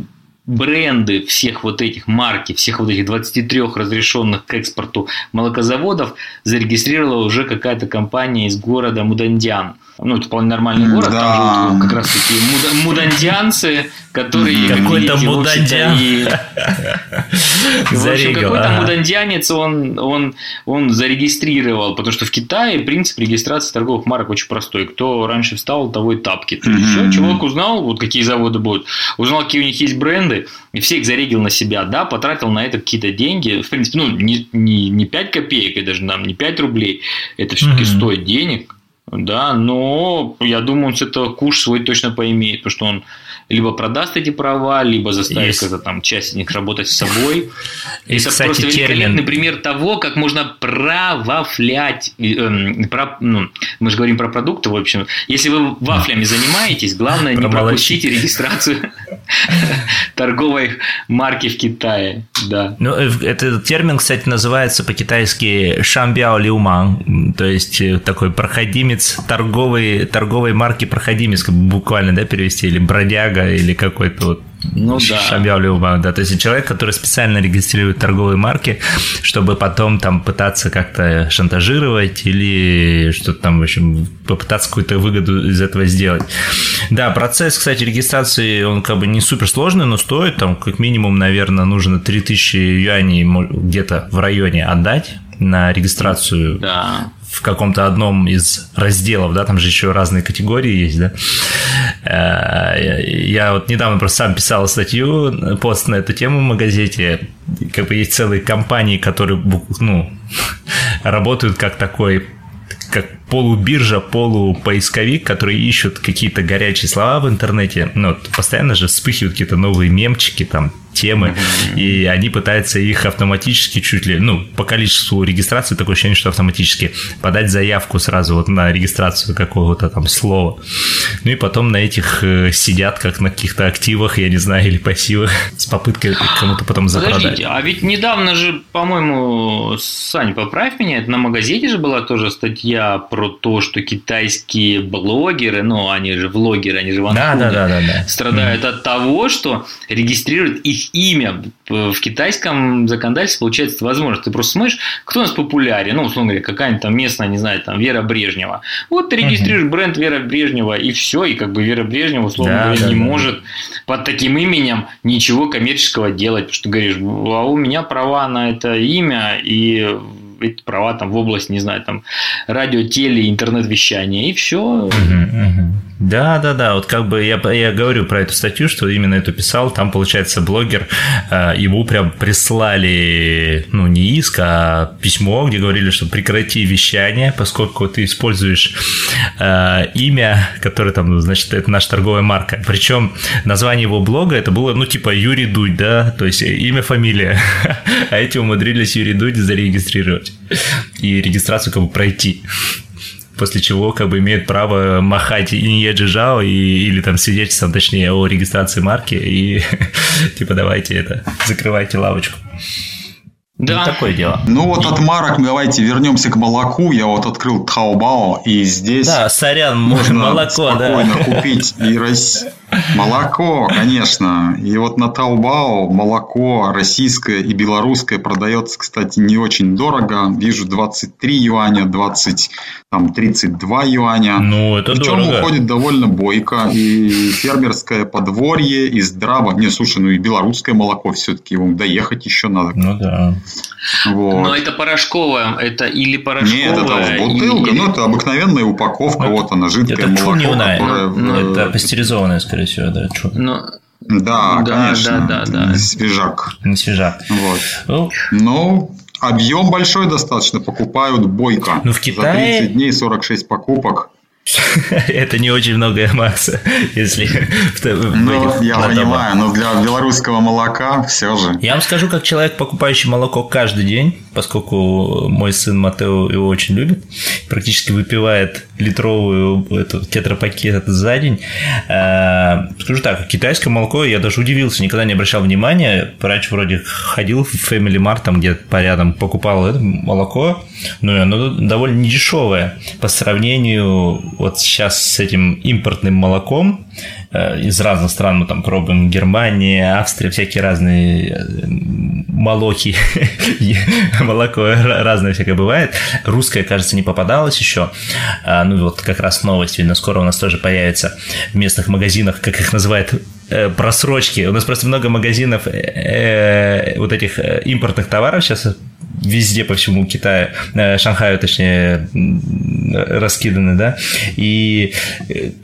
бренды всех вот этих марки, всех вот этих 23 разрешенных к экспорту молокозаводов зарегистрировала уже какая-то компания из города Мудандян ну, это вполне нормальный город, да. там живут как раз такие муда- мудандианцы, которые... Какой-то мудандиан. И... *laughs* В общем, какой-то мудандианец он, он, он зарегистрировал, потому что в Китае принцип регистрации торговых марок очень простой. Кто раньше встал, того и тапки. То есть, все, человек узнал, вот какие заводы будут, узнал, какие у них есть бренды, и все их зарегил на себя, да, потратил на это какие-то деньги, в принципе, ну, не, не, не 5 копеек, и даже нам не 5 рублей, это все-таки стоит денег, да, но я думаю, он с этого куш свой точно поимеет, потому что он либо продаст эти права, либо заставит как-то там часть из них работать с собой. *laughs* Есть, Это кстати, просто великолепный термин... пример того, как можно провафлять. Э, про, ну, мы же говорим про продукты, в общем. Если вы вафлями занимаетесь, главное не пропустите регистрацию *laughs* торговой марки в Китае. Да. Ну, э, этот термин, кстати, называется по-китайски шамбяо лиуман, то есть э, такой проходимец торговой, торговой марки проходимец, буквально, да, перевести, или бродяга Омега или какой-то вот ну, да. Шабяулюба, да, то есть человек, который специально регистрирует торговые марки, чтобы потом там пытаться как-то шантажировать или что-то там, в общем, попытаться какую-то выгоду из этого сделать. Да, процесс, кстати, регистрации, он как бы не супер сложный, но стоит там как минимум, наверное, нужно 3000 юаней где-то в районе отдать на регистрацию да в каком-то одном из разделов, да, там же еще разные категории есть, да. Э, я вот недавно просто сам писал статью, пост на эту тему в газете, как бы есть целые компании, которые, ну, *laughs* работают как такой как полубиржа, полупоисковик, которые ищут какие-то горячие слова в интернете. Ну, постоянно же вспыхивают какие-то новые мемчики, там, темы, и они пытаются их автоматически чуть ли, ну, по количеству регистрации такое ощущение, что автоматически подать заявку сразу вот на регистрацию какого-то там слова. Ну и потом на этих э, сидят как на каких-то активах, я не знаю, или пассивах, с попыткой кому-то потом запродать. Подождите, а ведь недавно же, по-моему, Сань, поправь меня, на магазине же была тоже статья про то, что китайские блогеры, ну, они же влогеры, они же в да, да, да, да, да. страдают mm-hmm. от того, что регистрируют их имя в китайском законодательстве получается возможно. Ты просто смотришь, кто у нас популярен, ну, условно говоря, какая-нибудь там местная, не знаю, там Вера Брежнева. Вот ты регистрируешь угу. бренд Вера Брежнева, и все, и как бы Вера Брежнева, условно да, говоря, да, не да. может под таким именем ничего коммерческого делать, потому что говоришь, а у меня права на это имя, и эти права там в область, не знаю, там радио, теле, интернет-вещания, и все. Угу, угу. Да, да, да. Вот как бы я, я говорю про эту статью, что именно эту писал. Там, получается, блогер, э, ему прям прислали, ну, не иск, а письмо, где говорили, что прекрати вещание, поскольку ты используешь э, имя, которое там, значит, это наша торговая марка. Причем название его блога это было, ну, типа Юрий Дудь, да, то есть имя, фамилия. *laughs* А эти умудрились Юрий Дудь зарегистрировать и регистрацию как бы пройти после чего как бы имеет право махать и не Джижао, и, или там свидетельством, точнее, о регистрации марки, и *laughs* типа давайте это, закрывайте лавочку. Да. Ну, такое дело. Ну вот от марок давайте вернемся к молоку. Я вот открыл Taobao, и здесь... Да, сорян, можно молоко, спокойно да. купить и рас... Молоко, конечно. И вот на Taobao молоко российское и белорусское продается, кстати, не очень дорого. Вижу 23 юаня, 20, там 32 юаня. Ну, это Причем дорого. уходит довольно бойко. И фермерское подворье, и здраво. Не, слушай, ну и белорусское молоко все-таки. Ему доехать еще надо. Ну да. Вот. Но это порошковое, это или порошковое. Нет, это бутылка, или... ну это обыкновенная упаковка, ну, вот она, жидкое это молоко, которое... Ну, это пастеризованное, скорее всего, да. Чу. Ну, да, да, конечно. Да, да, да. Свежак. Не свежак. Вот. Ну, ну объем большой достаточно, покупают бойко. Ну, в Китае... За 30 дней 46 покупок. *laughs* Это не очень многое масса, *laughs* если Ну, я понимаю, но для белорусского молока все же. Я вам скажу, как человек, покупающий молоко каждый день, поскольку мой сын Матео его очень любит, практически выпивает литровую эту тетрапакет за день. Э, скажу так, китайское молоко, я даже удивился, никогда не обращал внимания. Раньше вроде ходил в Family Mart, там где-то по рядом покупал это молоко, но оно довольно недешевое по сравнению вот сейчас с этим импортным молоком, из разных стран мы там пробуем. Германия, Австрия, всякие разные э, молоки, *laughs* молоко разное всякое бывает. Русское, кажется, не попадалось еще. А, ну вот как раз новость, видно, скоро у нас тоже появится в местных магазинах, как их называют Э, просрочки. У нас просто много магазинов э, э, вот этих импортных товаров сейчас везде по всему Китаю, Шанхаю, точнее, раскиданы, да, и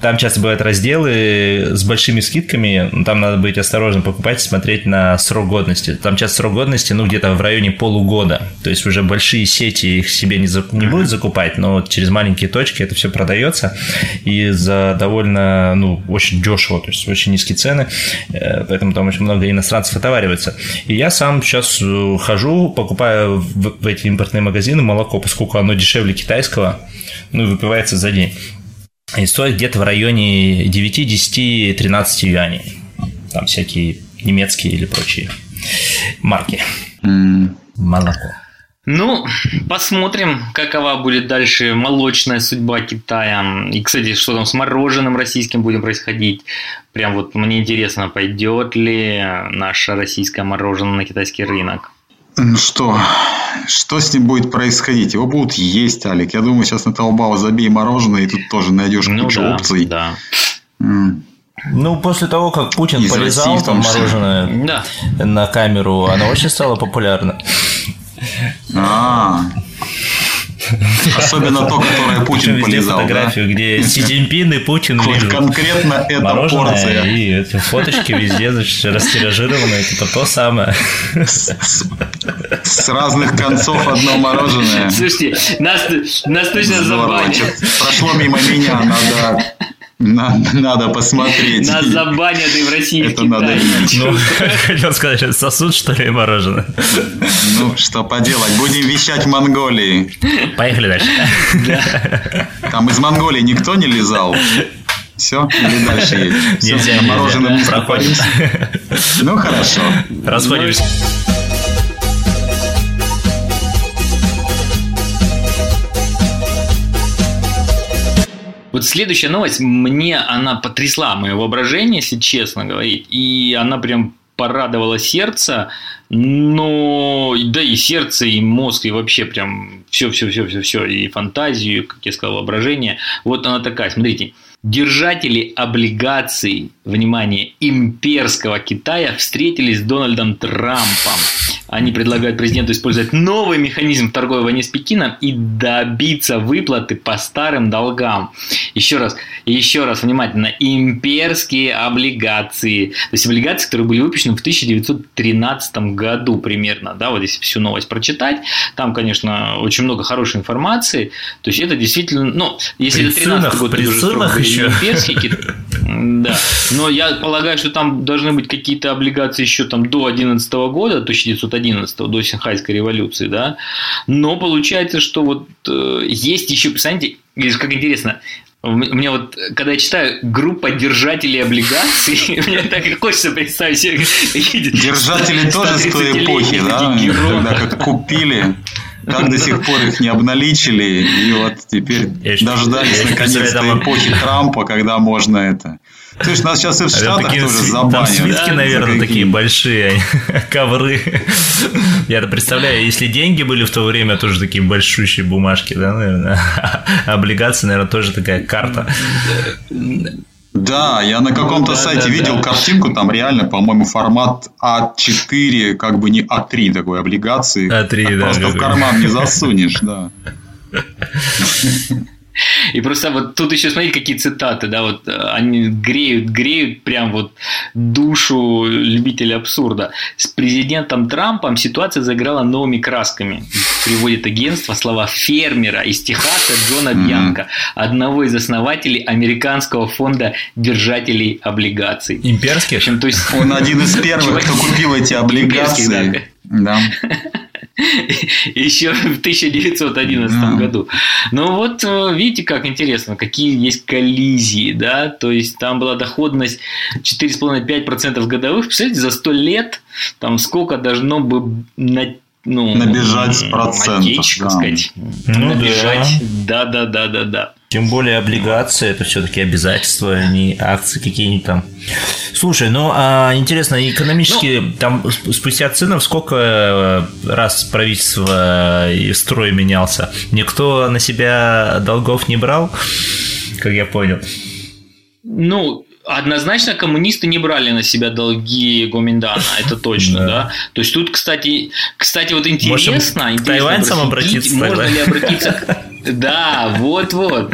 там часто бывают разделы с большими скидками, там надо быть осторожным покупать, смотреть на срок годности. Там часто срок годности, ну, где-то в районе полугода, то есть уже большие сети их себе не, за, не будут закупать, но вот через маленькие точки это все продается, и за довольно, ну, очень дешево, то есть очень низкие цены, э, поэтому там очень много иностранцев отоваривается. И я сам сейчас э, хожу, покупаю в, в эти импортные магазины молоко, поскольку оно дешевле китайского, ну и выпивается за день. И стоит где-то в районе 9, 10, 13 юаней. Там всякие немецкие или прочие марки. Mm. Молоко. Ну, посмотрим, какова будет дальше молочная судьба Китая. И, кстати, что там с мороженым российским будет происходить. Прям вот мне интересно, пойдет ли наше российское мороженое на китайский рынок. Ну что, что с ним будет происходить? Его будут есть, Алик. Я думаю, сейчас на Таобао забей мороженое, и тут тоже найдешь ну, кучу да, опций. Да. Ну, после того, как Путин Из полезал России, там мороженое да. на камеру, оно очень стало популярно. А. Особенно то, которое Путин полезал, фотографию, да? где Си Цзиньпин и Путин лежат. Конкретно Мороженое, порция. И эти фоточки везде, значит, растиражированные, типа то самое. С, с разных концов одно мороженое. Слушайте, нас, нас точно забанят. Прошло мимо меня, надо надо, надо посмотреть. Нас забанят и в России, Это в надо видеть. Ну, *laughs* хотел сказать, сосуд, что ли, мороженое? Ну, что поделать, будем вещать в Монголии. Поехали дальше. Да. Там из Монголии никто не лизал? Все, или дальше едем? Нельзя, Все, мороженым не проходим. Ну, хорошо. Расходимся. Вот следующая новость, мне она потрясла мое воображение, если честно говорить. И она прям порадовала сердце, но да и сердце, и мозг, и вообще прям все, все, все, все, все, и фантазию, как я сказал, воображение. Вот она такая, смотрите. Держатели облигаций, внимание, имперского Китая встретились с Дональдом Трампом. Они предлагают президенту использовать новый механизм в торговой войне с Пекином и добиться выплаты по старым долгам. Еще раз, еще раз внимательно, имперские облигации. То есть облигации, которые были выпущены в 1913 году примерно. Да, вот если всю новость прочитать, там, конечно, очень много хорошей информации. То есть это действительно, ну, если при это 13 год, при сынах еще. имперские, *laughs* да. Но я полагаю, что там должны быть какие-то облигации еще там до 11 года, 1911 до Синхайской революции, да. Но получается, что вот э, есть еще, представляете, как интересно, у меня вот, когда я читаю группа держателей облигаций, *laughs* мне так и хочется представить себе. *laughs* Держатели тоже с той эпохи, да? Когда купили как до сих пор их не обналичили, и вот теперь дождались наконец-то эпохи *laughs* Трампа, когда можно это то есть нас сейчас и в Штатах тоже забанят. Там свитки, наверное, такие большие, *laughs* ковры. Я представляю, если деньги были в то время, тоже такие большущие бумажки, да, наверное. *laughs* Облигации, наверное, тоже такая карта. Да, я на каком-то да, сайте да, видел да. картинку, там реально, по-моему, формат А4, как бы не А3 такой облигации. А3, да. Просто в карман не засунешь, *laughs* да. И просто вот тут еще смотрите, какие цитаты, да, вот э, они греют, греют прям вот душу любителей абсурда. С президентом Трампом ситуация заиграла новыми красками. Приводит агентство слова фермера из Техаса Джона Бьянка, одного из основателей американского фонда держателей облигаций. Имперских? В общем, то есть... Он один из первых, кто купил эти облигации. Да. *laughs* Еще в 1911 да. году. Ну вот, э, видите, как интересно, какие есть коллизии, да, то есть там была доходность 4,5-5% годовых. Представляете, за 100 лет там сколько должно бы на ну, набежать процентов. Отечек, да. сказать. Ну, набежать. Да, да, да, да, да. Тем более облигации это все-таки обязательства, а не акции какие-нибудь там. Слушай, ну а интересно, экономически ну, там спустя ценов сколько э, раз правительство и строй менялся? Никто на себя долгов не брал, как я понял. Ну, Однозначно коммунисты не брали на себя долги Гоминдана, это точно, *laughs* да. да. То есть тут, кстати, кстати, вот интересно, Можем к тайваньцам обратиться, можно ли обратиться. *laughs* Да, вот-вот.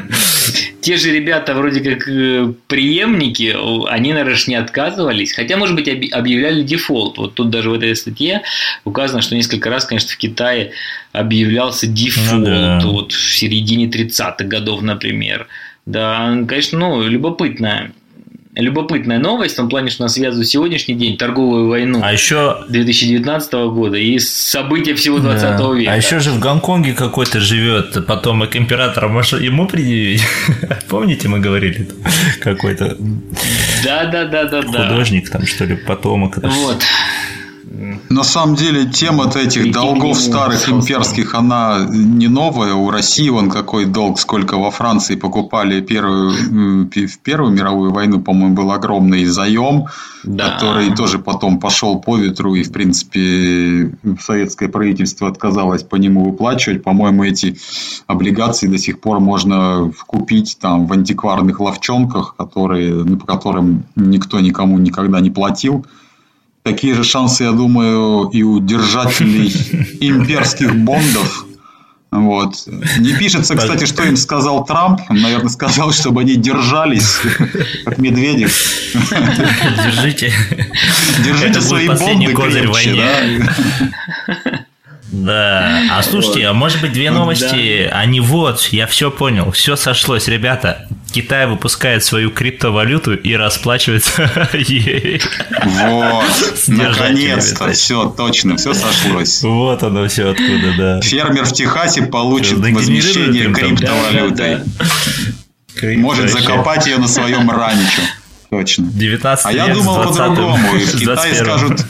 Те же ребята вроде как э, преемники, они, наверное, не отказывались, хотя, может быть, объявляли дефолт. Вот тут даже в этой статье указано, что несколько раз, конечно, в Китае объявлялся дефолт, ну, да. вот в середине 30-х годов, например. Да, конечно, ну, любопытная любопытная новость в том плане, что она связывает сегодняшний день торговую войну а еще... 2019 года и события всего 20 да. века. А еще же в Гонконге какой-то живет потомок императора, может ему предъявить? *laughs* Помните, мы говорили какой-то да, да, да, да, художник там что ли потомок. Вот. На самом деле тема этих долгов старых имперских, она не новая. У России он какой долг, сколько во Франции покупали первую, в Первую мировую войну, по-моему, был огромный заем, да. который тоже потом пошел по ветру, и, в принципе, советское правительство отказалось по нему выплачивать. По-моему, эти облигации до сих пор можно купить там в антикварных ловчонках, которые, по которым никто никому никогда не платил. Такие же шансы, я думаю, и у держателей *laughs* имперских бондов. Вот. Не пишется, кстати, что им сказал Трамп. Он, наверное, сказал, чтобы они держались, как Медведев. Держите. Держите свои бомбы крепче, да? Да. А слушайте, а может быть две новости? Да. Они вот, я все понял, все сошлось, ребята. Китай выпускает свою криптовалюту и расплачивается *laughs* ей. Вот, наконец-то, все точно, все сошлось. Вот оно все откуда, да. Фермер в Техасе получит возмещение криптовалютой. Может закопать ее на своем ранчо. Точно. 19 а я думал по-другому. В Китае скажут,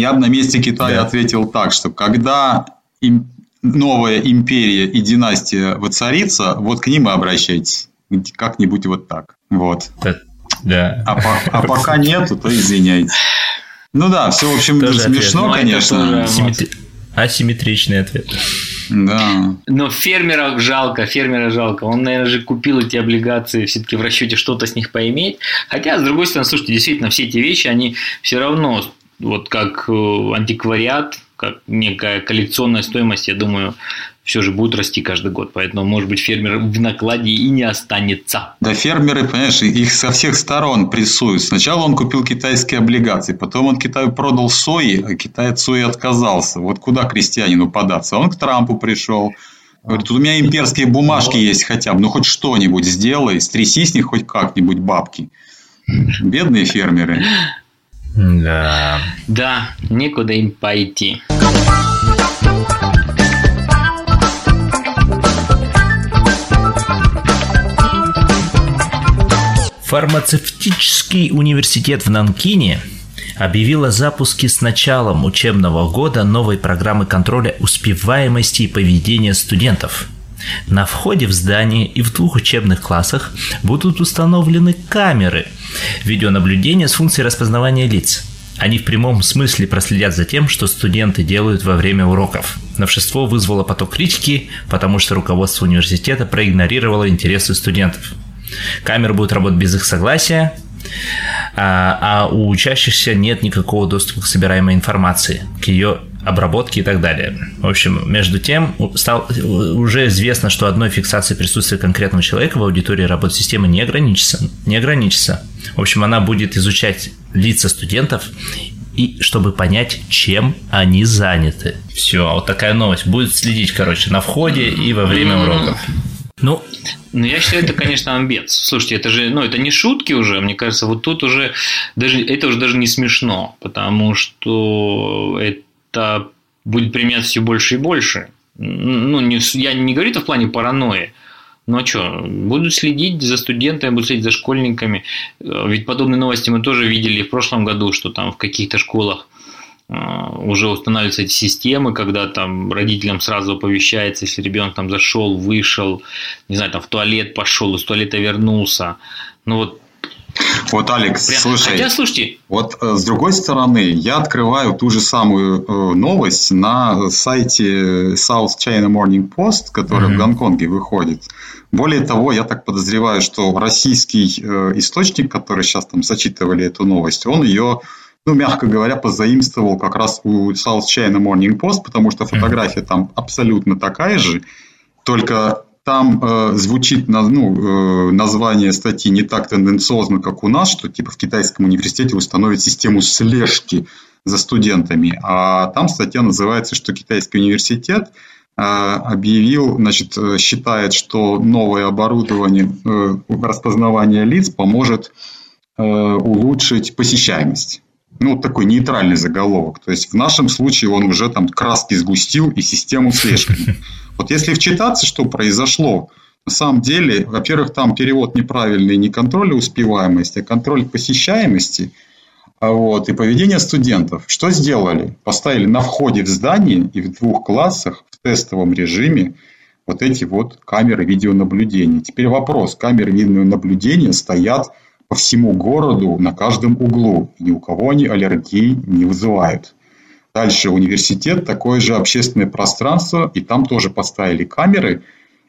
я бы на месте Китая да. ответил так, что когда им, новая империя и династия воцарится, вот к ним и обращайтесь. Как-нибудь вот так. Вот. Да. А, по, а пока нету, то извиняйте. Ну да, все, в общем, тоже смешно, ответ. конечно. Асимметри... Асимметричный ответ. Да. Но фермера жалко, фермера жалко. Он, наверное, же купил эти облигации все-таки в расчете что-то с них поиметь. Хотя, с другой стороны, слушайте, действительно, все эти вещи, они все равно вот как э, антиквариат, как некая коллекционная стоимость, я думаю, все же будет расти каждый год. Поэтому, может быть, фермер в накладе и не останется. Да, фермеры, понимаешь, их со всех сторон прессуют. Сначала он купил китайские облигации, потом он Китаю продал сои, а Китай от сои отказался. Вот куда крестьянину податься? Он к Трампу пришел. Говорит, тут у меня имперские бумажки есть хотя бы, ну хоть что-нибудь сделай, стряси с них хоть как-нибудь бабки. Бедные фермеры. Да. Да, некуда им пойти. Фармацевтический университет в Нанкине объявил о запуске с началом учебного года новой программы контроля успеваемости и поведения студентов – на входе в здание и в двух учебных классах будут установлены камеры видеонаблюдения с функцией распознавания лиц. Они в прямом смысле проследят за тем, что студенты делают во время уроков. Новшество вызвало поток критики, потому что руководство университета проигнорировало интересы студентов. Камеры будут работать без их согласия, а, а у учащихся нет никакого доступа к собираемой информации, к ее обработки и так далее. В общем, между тем, стал, уже известно, что одной фиксацией присутствия конкретного человека в аудитории работы системы не ограничится. Не ограничится. В общем, она будет изучать лица студентов и чтобы понять, чем они заняты. Все, вот такая новость. Будет следить, короче, на входе и во время уроков. Ну, ну, я считаю, это, конечно, амбец. Слушайте, это же, ну, это не шутки уже, мне кажется, вот тут уже даже, это уже даже не смешно, потому что это это будет применяться все больше и больше. Ну, не, я не говорю это в плане паранойи, но что, будут следить за студентами, будут следить за школьниками. Ведь подобные новости мы тоже видели в прошлом году, что там в каких-то школах уже устанавливаются эти системы, когда там родителям сразу оповещается, если ребенок там зашел, вышел, не знаю, там в туалет пошел, из туалета вернулся. Ну вот вот, Алекс, Прям... слушай. Хотя, слушайте. Вот э, с другой стороны, я открываю ту же самую э, новость на сайте South China Morning Post, который mm-hmm. в Гонконге выходит. Более того, я так подозреваю, что российский э, источник, который сейчас там зачитывали эту новость, он ее ну, мягко говоря, позаимствовал как раз у South China Morning Post, потому что фотография там абсолютно такая же, только там э, звучит ну, э, название статьи не так тенденциозно, как у нас, что типа в китайском университете установят систему слежки за студентами. А там статья называется, что китайский университет э, объявил, значит, э, считает, что новое оборудование э, распознавания лиц поможет э, улучшить посещаемость. Ну, вот такой нейтральный заголовок. То есть, в нашем случае он уже там краски сгустил и систему слежки. Вот если вчитаться, что произошло, на самом деле, во-первых, там перевод неправильный не контроль успеваемости, а контроль посещаемости а вот, и поведение студентов. Что сделали? Поставили на входе в здание и в двух классах в тестовом режиме вот эти вот камеры видеонаблюдения. Теперь вопрос. Камеры видеонаблюдения стоят по всему городу на каждом углу. Ни у кого они аллергии не вызывают. Дальше университет, такое же общественное пространство, и там тоже поставили камеры.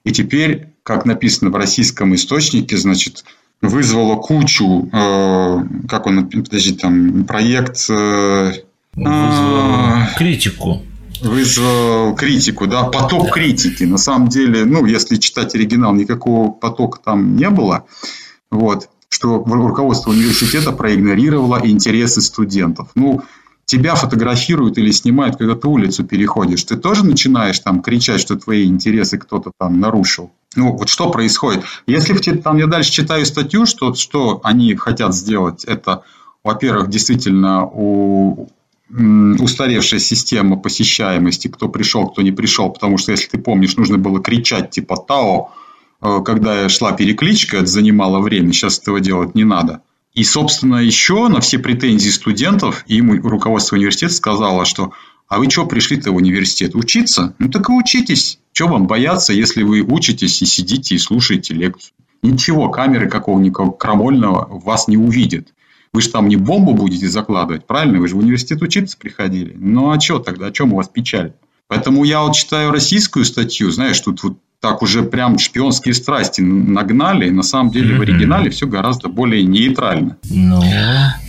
И теперь, как написано в российском источнике, значит, вызвало кучу, э, как он, подожди, там, проект... Э, вызвал критику. Вызвал критику, да, поток критики. На самом деле, ну, если читать оригинал, никакого потока там не было. Вот что руководство университета проигнорировало интересы студентов. Ну, тебя фотографируют или снимают, когда ты улицу переходишь, ты тоже начинаешь там кричать, что твои интересы кто-то там нарушил. Ну, вот что происходит? Если там я дальше читаю статью, что, что они хотят сделать, это, во-первых, действительно у устаревшая система посещаемости, кто пришел, кто не пришел, потому что, если ты помнишь, нужно было кричать типа «Тао», э, когда шла перекличка, это занимало время, сейчас этого делать не надо. И, собственно, еще на все претензии студентов им руководство университета сказало, что а вы что пришли-то в университет? Учиться? Ну так и учитесь. Что вам бояться, если вы учитесь и сидите и слушаете лекцию? Ничего, камеры какого-нибудь крамольного вас не увидят. Вы же там не бомбу будете закладывать, правильно? Вы же в университет учиться приходили. Ну а что тогда? О чем у вас печаль? Поэтому я вот читаю российскую статью, знаешь, тут вот так уже прям шпионские страсти нагнали. И на самом деле mm-hmm. в оригинале все гораздо более нейтрально. Ну,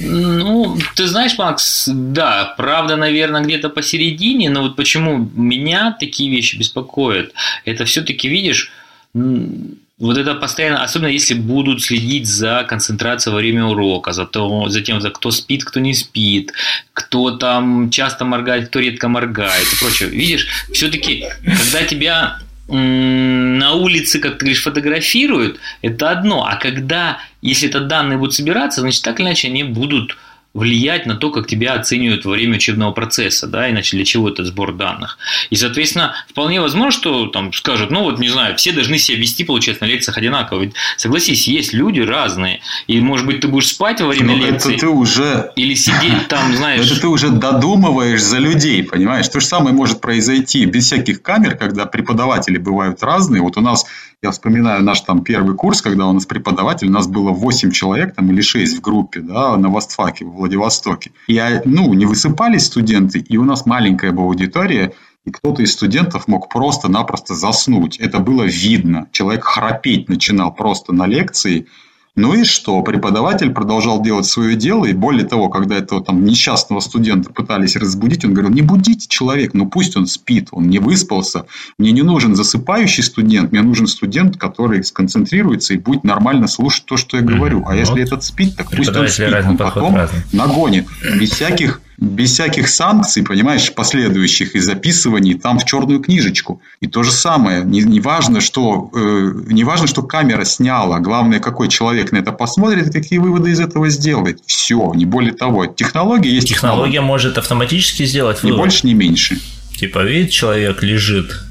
ну, ты знаешь, Макс, да, правда, наверное, где-то посередине, но вот почему меня такие вещи беспокоят, это все-таки, видишь, вот это постоянно, особенно если будут следить за концентрацией во время урока, за, то, за тем, за кто спит, кто не спит, кто там часто моргает, кто редко моргает и прочее. Видишь, все-таки, когда тебя на улице, как ты говоришь, фотографируют, это одно. А когда, если это данные будут собираться, значит, так или иначе они будут влиять на то, как тебя оценивают во время учебного процесса, да, иначе для чего этот сбор данных. И, соответственно, вполне возможно, что там скажут, ну вот, не знаю, все должны себя вести, получается, на лекциях одинаково. Ведь, согласись, есть люди разные, и, может быть, ты будешь спать во время Но лекции, это ты уже... или сидеть *laughs* там, знаешь... Это ты уже додумываешь за людей, понимаешь? То же самое может произойти без всяких камер, когда преподаватели бывают разные. Вот у нас я вспоминаю наш там первый курс, когда у нас преподаватель, у нас было 8 человек там, или 6 в группе да, на Востфаке, в Владивостоке. И ну, не высыпались студенты, и у нас маленькая была аудитория, и кто-то из студентов мог просто-напросто заснуть. Это было видно. Человек храпеть начинал просто на лекции, ну и что? Преподаватель продолжал делать свое дело, и более того, когда этого там несчастного студента пытались разбудить, он говорил, не будите человек, ну пусть он спит, он не выспался, мне не нужен засыпающий студент, мне нужен студент, который сконцентрируется и будет нормально слушать то, что я говорю. А если этот спит, так пусть он спит, он потом нагонит, без всяких без всяких санкций, понимаешь, последующих и записываний там в черную книжечку. И то же самое, не, не, важно, что, э, не важно, что камера сняла, главное, какой человек на это посмотрит какие выводы из этого сделает. Все, не более того. Технология есть технология. Технология может автоматически сделать вывод. Ни больше, ни меньше. Типа, видит, человек лежит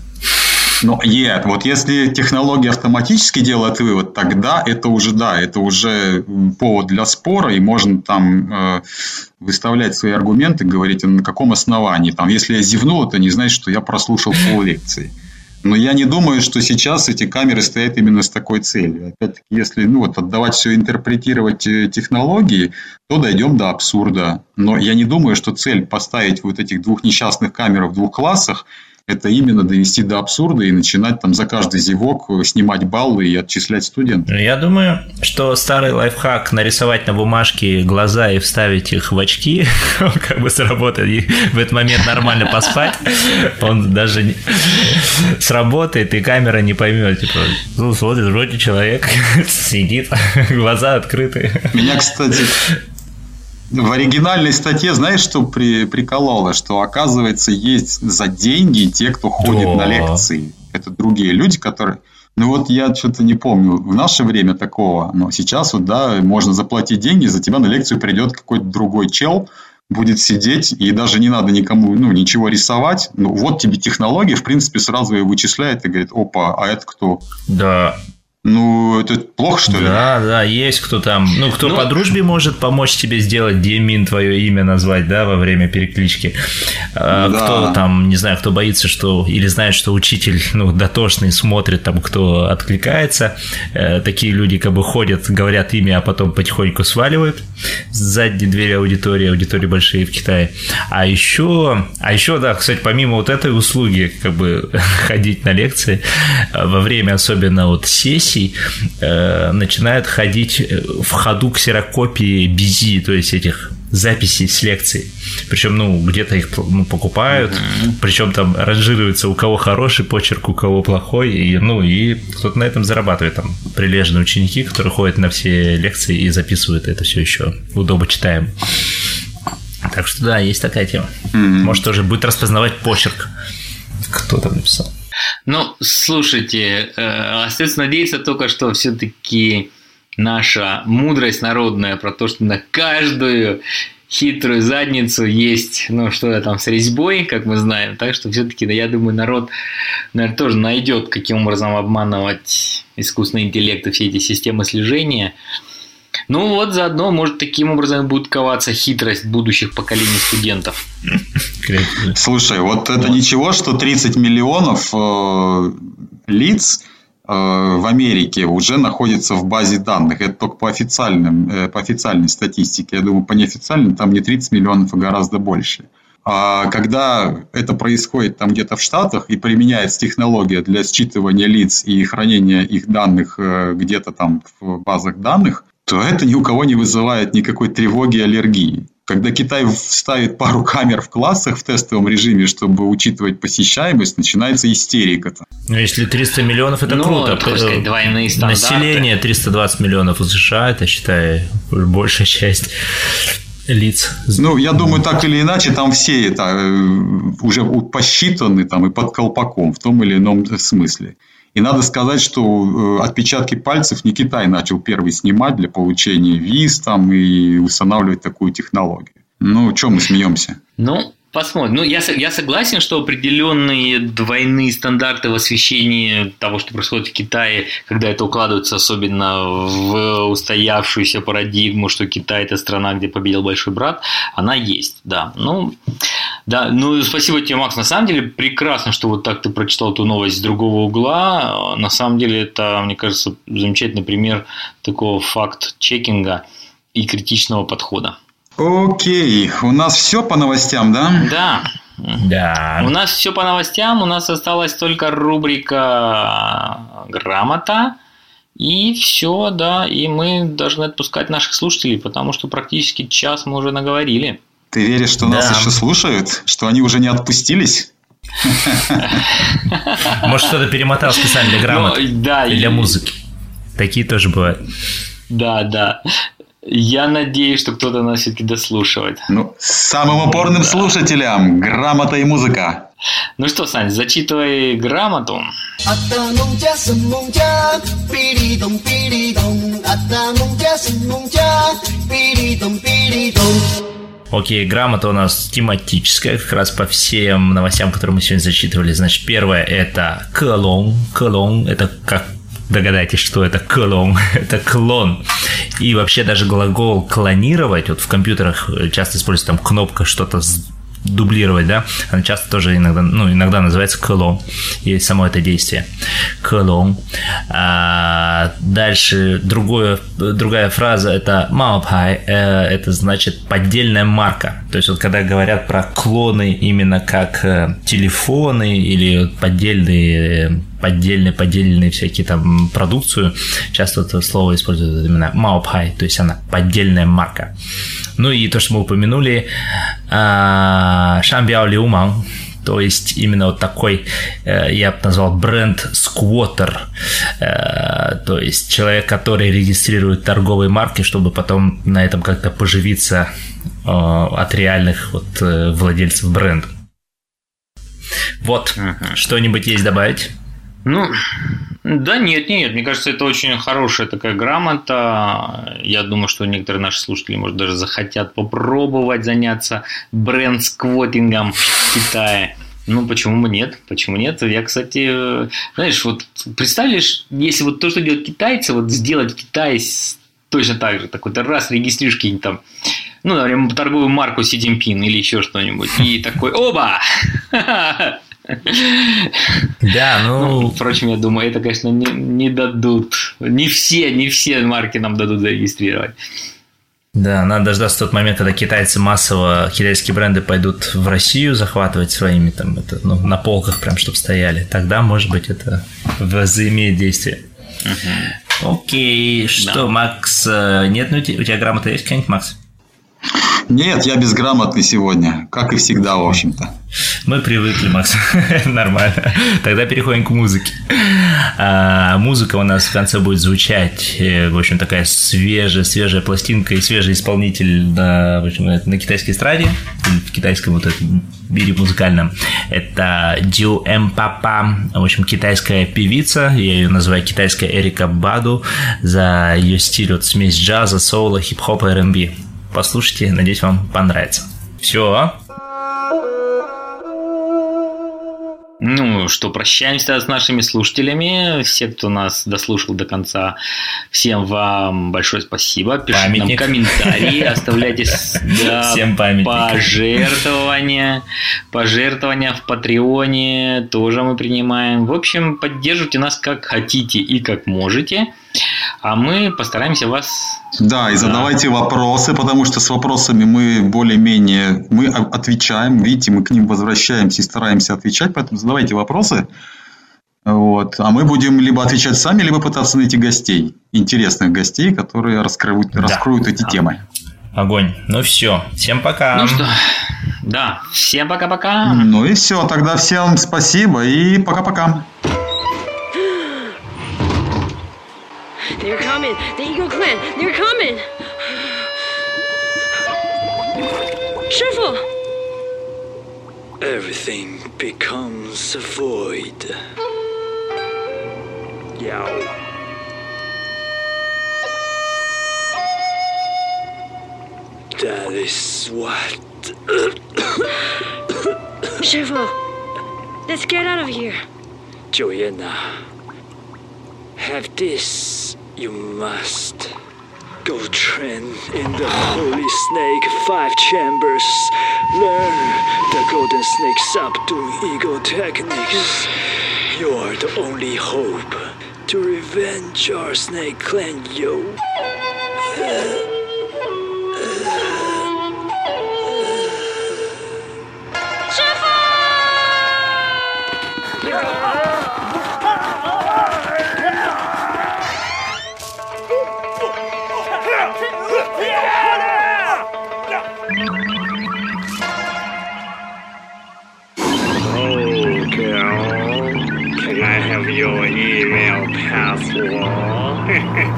Но нет, вот если технология автоматически делает вывод, тогда это уже, да, это уже повод для спора, и можно там э, выставлять свои аргументы, говорить, на каком основании. Там, если я зевнул, это не значит, что я прослушал пол лекции. Но я не думаю, что сейчас эти камеры стоят именно с такой целью. Опять-таки, если ну, вот, отдавать все, интерпретировать э, технологии, то дойдем до абсурда. Но я не думаю, что цель поставить вот этих двух несчастных камер в двух классах – это именно довести до абсурда и начинать там за каждый зевок снимать баллы и отчислять студентов. Я думаю, что старый лайфхак нарисовать на бумажке глаза и вставить их в очки, *laughs* как бы сработает, и в этот момент нормально поспать, он даже не... сработает, и камера не поймет, типа, ну, смотрит, вроде человек *laughs* сидит, глаза открыты. Меня, кстати, в оригинальной статье, знаешь, что при, прикололо? Что, оказывается, есть за деньги те, кто ходит да. на лекции. Это другие люди, которые... Ну вот я что-то не помню, в наше время такого, но сейчас вот, да, можно заплатить деньги, за тебя на лекцию придет какой-то другой чел, будет сидеть, и даже не надо никому, ну, ничего рисовать. Ну, вот тебе технология, в принципе, сразу ее вычисляет и говорит, опа, а это кто? Да, ну, это плохо, что ли? Да, да, есть кто там. Ну, кто ну, по дружбе может помочь тебе сделать Демин твое имя назвать, да, во время переклички. А, да. Кто там, не знаю, кто боится, что или знает, что учитель, ну, дотошный, смотрит там, кто откликается. Э, такие люди как бы ходят, говорят имя, а потом потихоньку сваливают с задней двери аудитории, аудитории большие в Китае. А еще, а еще, да, кстати, помимо вот этой услуги, как бы *laughs* ходить на лекции, э, во время особенно вот сессии, сессий э, начинают ходить э, в ходу ксерокопии бизи, то есть этих записей с лекций. Причем, ну, где-то их ну, покупают, mm-hmm. причем там ранжируется, у кого хороший почерк, у кого плохой, и, ну, и кто-то на этом зарабатывает. Там прилежные ученики, которые ходят на все лекции и записывают это все еще удобно читаем. Так что да, есть такая тема. Mm-hmm. Может, тоже будет распознавать почерк. Кто там написал? Ну, слушайте, э, остается надеяться только, что все-таки наша мудрость народная про то, что на каждую хитрую задницу есть, ну, что то там с резьбой, как мы знаем. Так что все-таки, да, я думаю, народ, наверное, тоже найдет, каким образом обманывать искусственный интеллект и все эти системы слежения. Ну вот заодно, может, таким образом будет коваться хитрость будущих поколений студентов. Слушай, вот это ничего, что 30 миллионов э, лиц э, в Америке уже находится в базе данных. Это только по, официальным, э, по официальной статистике. Я думаю, по неофициальным там не 30 миллионов, а гораздо больше. А когда это происходит там где-то в Штатах и применяется технология для считывания лиц и хранения их данных где-то там в базах данных, то это ни у кого не вызывает никакой тревоги и аллергии. Когда Китай ставит пару камер в классах в тестовом режиме, чтобы учитывать посещаемость, начинается истерика. -то. Ну, если 300 миллионов, это ну, круто. Это, сказать, двойные стандарты. Население 320 миллионов у США, это, считай, большая часть лиц. Ну, я думаю, так или иначе, там все это э, уже посчитаны там, и под колпаком в том или ином смысле. И надо сказать, что э, отпечатки пальцев не Китай начал первый снимать для получения виз там, и устанавливать такую технологию. Ну, чем мы смеемся? Ну, Посмотрим. Ну, я, я согласен, что определенные двойные стандарты в освещении того, что происходит в Китае, когда это укладывается особенно в устоявшуюся парадигму, что Китай – это страна, где победил большой брат, она есть, да. Ну, да, ну, спасибо тебе, Макс. На самом деле, прекрасно, что вот так ты прочитал эту новость с другого угла. На самом деле, это, мне кажется, замечательный пример такого факт-чекинга и критичного подхода. Окей, у нас все по новостям, да? Да. Да. У нас все по новостям, у нас осталась только рубрика «Грамота». И все, да, и мы должны отпускать наших слушателей, потому что практически час мы уже наговорили. Ты веришь, что да. нас еще слушают? Что они уже не отпустились? Может, кто-то перемотал специально для грамоты? Ну, да. Для музыки. Такие тоже бывают. Да, да. Я надеюсь, что кто-то нас все-таки дослушивает. Ну, самым упорным да. слушателям грамота и музыка. Ну что, Сань, зачитывай грамоту. Окей, грамота у нас тематическая, как раз по всем новостям, которые мы сегодня зачитывали. Значит, первое это клон. Клон это как догадайтесь, что это клон, *laughs* это клон. И вообще даже глагол клонировать, вот в компьютерах часто используется там кнопка что-то дублировать, да, она часто тоже иногда, ну, иногда называется клон, и само это действие. Клон. А дальше другое, другая фраза это маопай, э, это значит поддельная марка. То есть вот когда говорят про клоны именно как э, телефоны или поддельные поддельные, поддельные всякие там продукцию, часто это слово используют именно маопай, то есть она поддельная марка. Ну и то, что мы упомянули, Шамбяо Лиуман, то есть именно вот такой, э, я бы назвал бренд сквотер, э, то есть человек, который регистрирует торговые марки, чтобы потом на этом как-то поживиться э, от реальных вот владельцев бренда. Вот, uh-huh. что-нибудь есть добавить? Ну, да нет, нет, мне кажется, это очень хорошая такая грамота. Я думаю, что некоторые наши слушатели, может, даже захотят попробовать заняться бренд-сквотингом в Китае. Ну, почему бы нет? Почему нет? Я, кстати, знаешь, вот представляешь, если вот то, что делают китайцы, вот сделать в Китае точно так же, такой-то раз регистрируешь какие-нибудь там, ну, например, торговую марку Си Цзиньпин или еще что-нибудь, и такой, оба! *laughs* Да, ну... ну... Впрочем, я думаю, это, конечно, не, не дадут. Не все, не все марки нам дадут зарегистрировать. Да, надо дождаться тот момент, когда китайцы массово, китайские бренды пойдут в Россию захватывать своими там, это, ну, на полках прям, чтобы стояли. Тогда, может быть, это возымеет действие. Угу. Окей, что, да. Макс, э, нет, ну, у тебя грамота есть какая-нибудь, Макс? Нет, я безграмотный сегодня, как и всегда, в общем-то. Мы привыкли, Макс. *laughs* Нормально. Тогда переходим к музыке. А, музыка у нас в конце будет звучать. Э, в общем, такая свежая, свежая пластинка и свежий исполнитель на, в общем, на китайской эстраде, в китайском вот этом мире музыкальном. Это Дю М Папа, в общем, китайская певица. Я ее называю китайская Эрика Баду за ее стиль, вот смесь джаза, соула, хип-хопа R&B. Послушайте, надеюсь, вам понравится. Все. Ну что, прощаемся с нашими слушателями. Все, кто нас дослушал до конца, всем вам большое спасибо. Пишите Памятник. нам комментарии, оставляйте *laughs* Всем пожертвования. Пожертвования в Патреоне тоже мы принимаем. В общем, поддерживайте нас как хотите и как можете. А мы постараемся вас... Да, и задавайте да. вопросы, потому что с вопросами мы более-менее мы отвечаем. Видите, мы к ним возвращаемся и стараемся отвечать, поэтому задавайте вопросы. Вот. А мы будем либо отвечать сами, либо пытаться найти гостей, интересных гостей, которые раскроют, да. раскроют эти да. темы. Огонь. Ну все, всем пока. Ну что, да, всем пока-пока. Ну и все, тогда всем спасибо и пока-пока. They're coming. The Eagle Clan. They're coming. Shuffle. Everything becomes a void. Yow. That is what. *coughs* Shivo, let's get out of here. Joanna, have this. You must go train in the Holy Snake Five Chambers. Learn the Golden Snake subduing ego techniques. You're the only hope to revenge our Snake Clan, yo.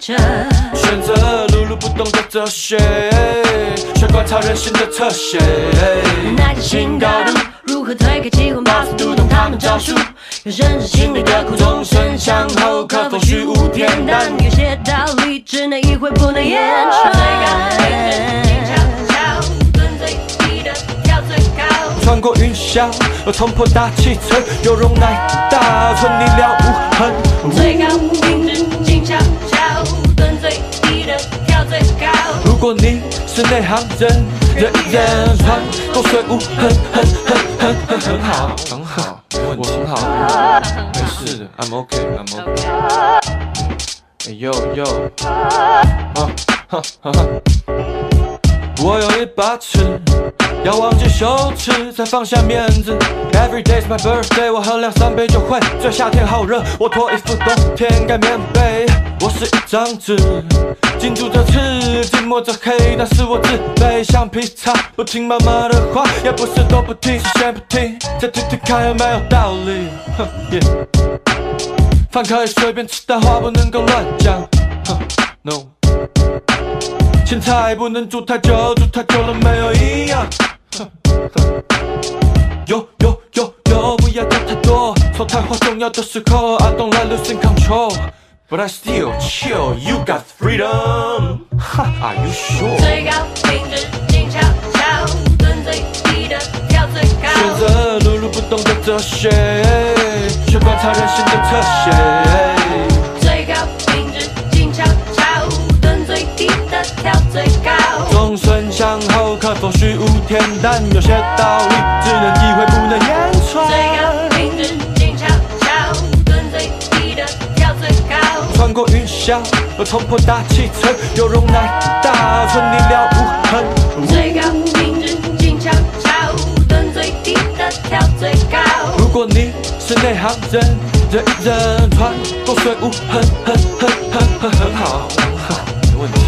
选择碌碌不动的哲学，学观察人性的侧写。新高度，如何推开机关，把速读懂他们招数？有深知心里的苦，终身向后，可否虚无恬淡？有些道理只能意会，不能言传。最高最低的跳最高。穿过云霄，又冲破大气层，有容乃大，存你了无痕。最高果你是内行人，人人穿过水无痕，很很很很很好，很好。我很好，没事的，I'm OK，I'm OK。哎呦呦，哈哈哈！我有一把尺，要忘记羞耻，才放下面子。Every day's my birthday，我喝两三杯就会醉。夏天好热，我脱衣服，冬天盖棉被。我是一张纸，紧住着刺，紧抹着黑，但是我自卑，橡皮擦不听妈妈的话，也不是都不听，是先不听，再听听看有没有道理。哼，饭可以随便吃，但话不能够乱讲。哼，no，青菜不能煮太久，煮太久了没有营养。*laughs* 有有有有，不要讲太多，说太话重要的时候，I don't like losing control。But I still chill, you got freedom. Ha, *laughs* are you sure? 最高品质，静悄悄，蹲最低的跳最高。选择碌碌不动的哲学，学观察人性的特写。最高。终身向后，可否虚无恬淡？有些道理只能意会，不能言传。最高品质，静悄悄，蹲最低的跳最高。穿过云霄，冲破大气层，有容乃大，存你了无痕。最高品质，静悄悄，蹲最低的跳最高。如果你是内行人，人人穿过水无痕，很很很很很好，很好，没问题，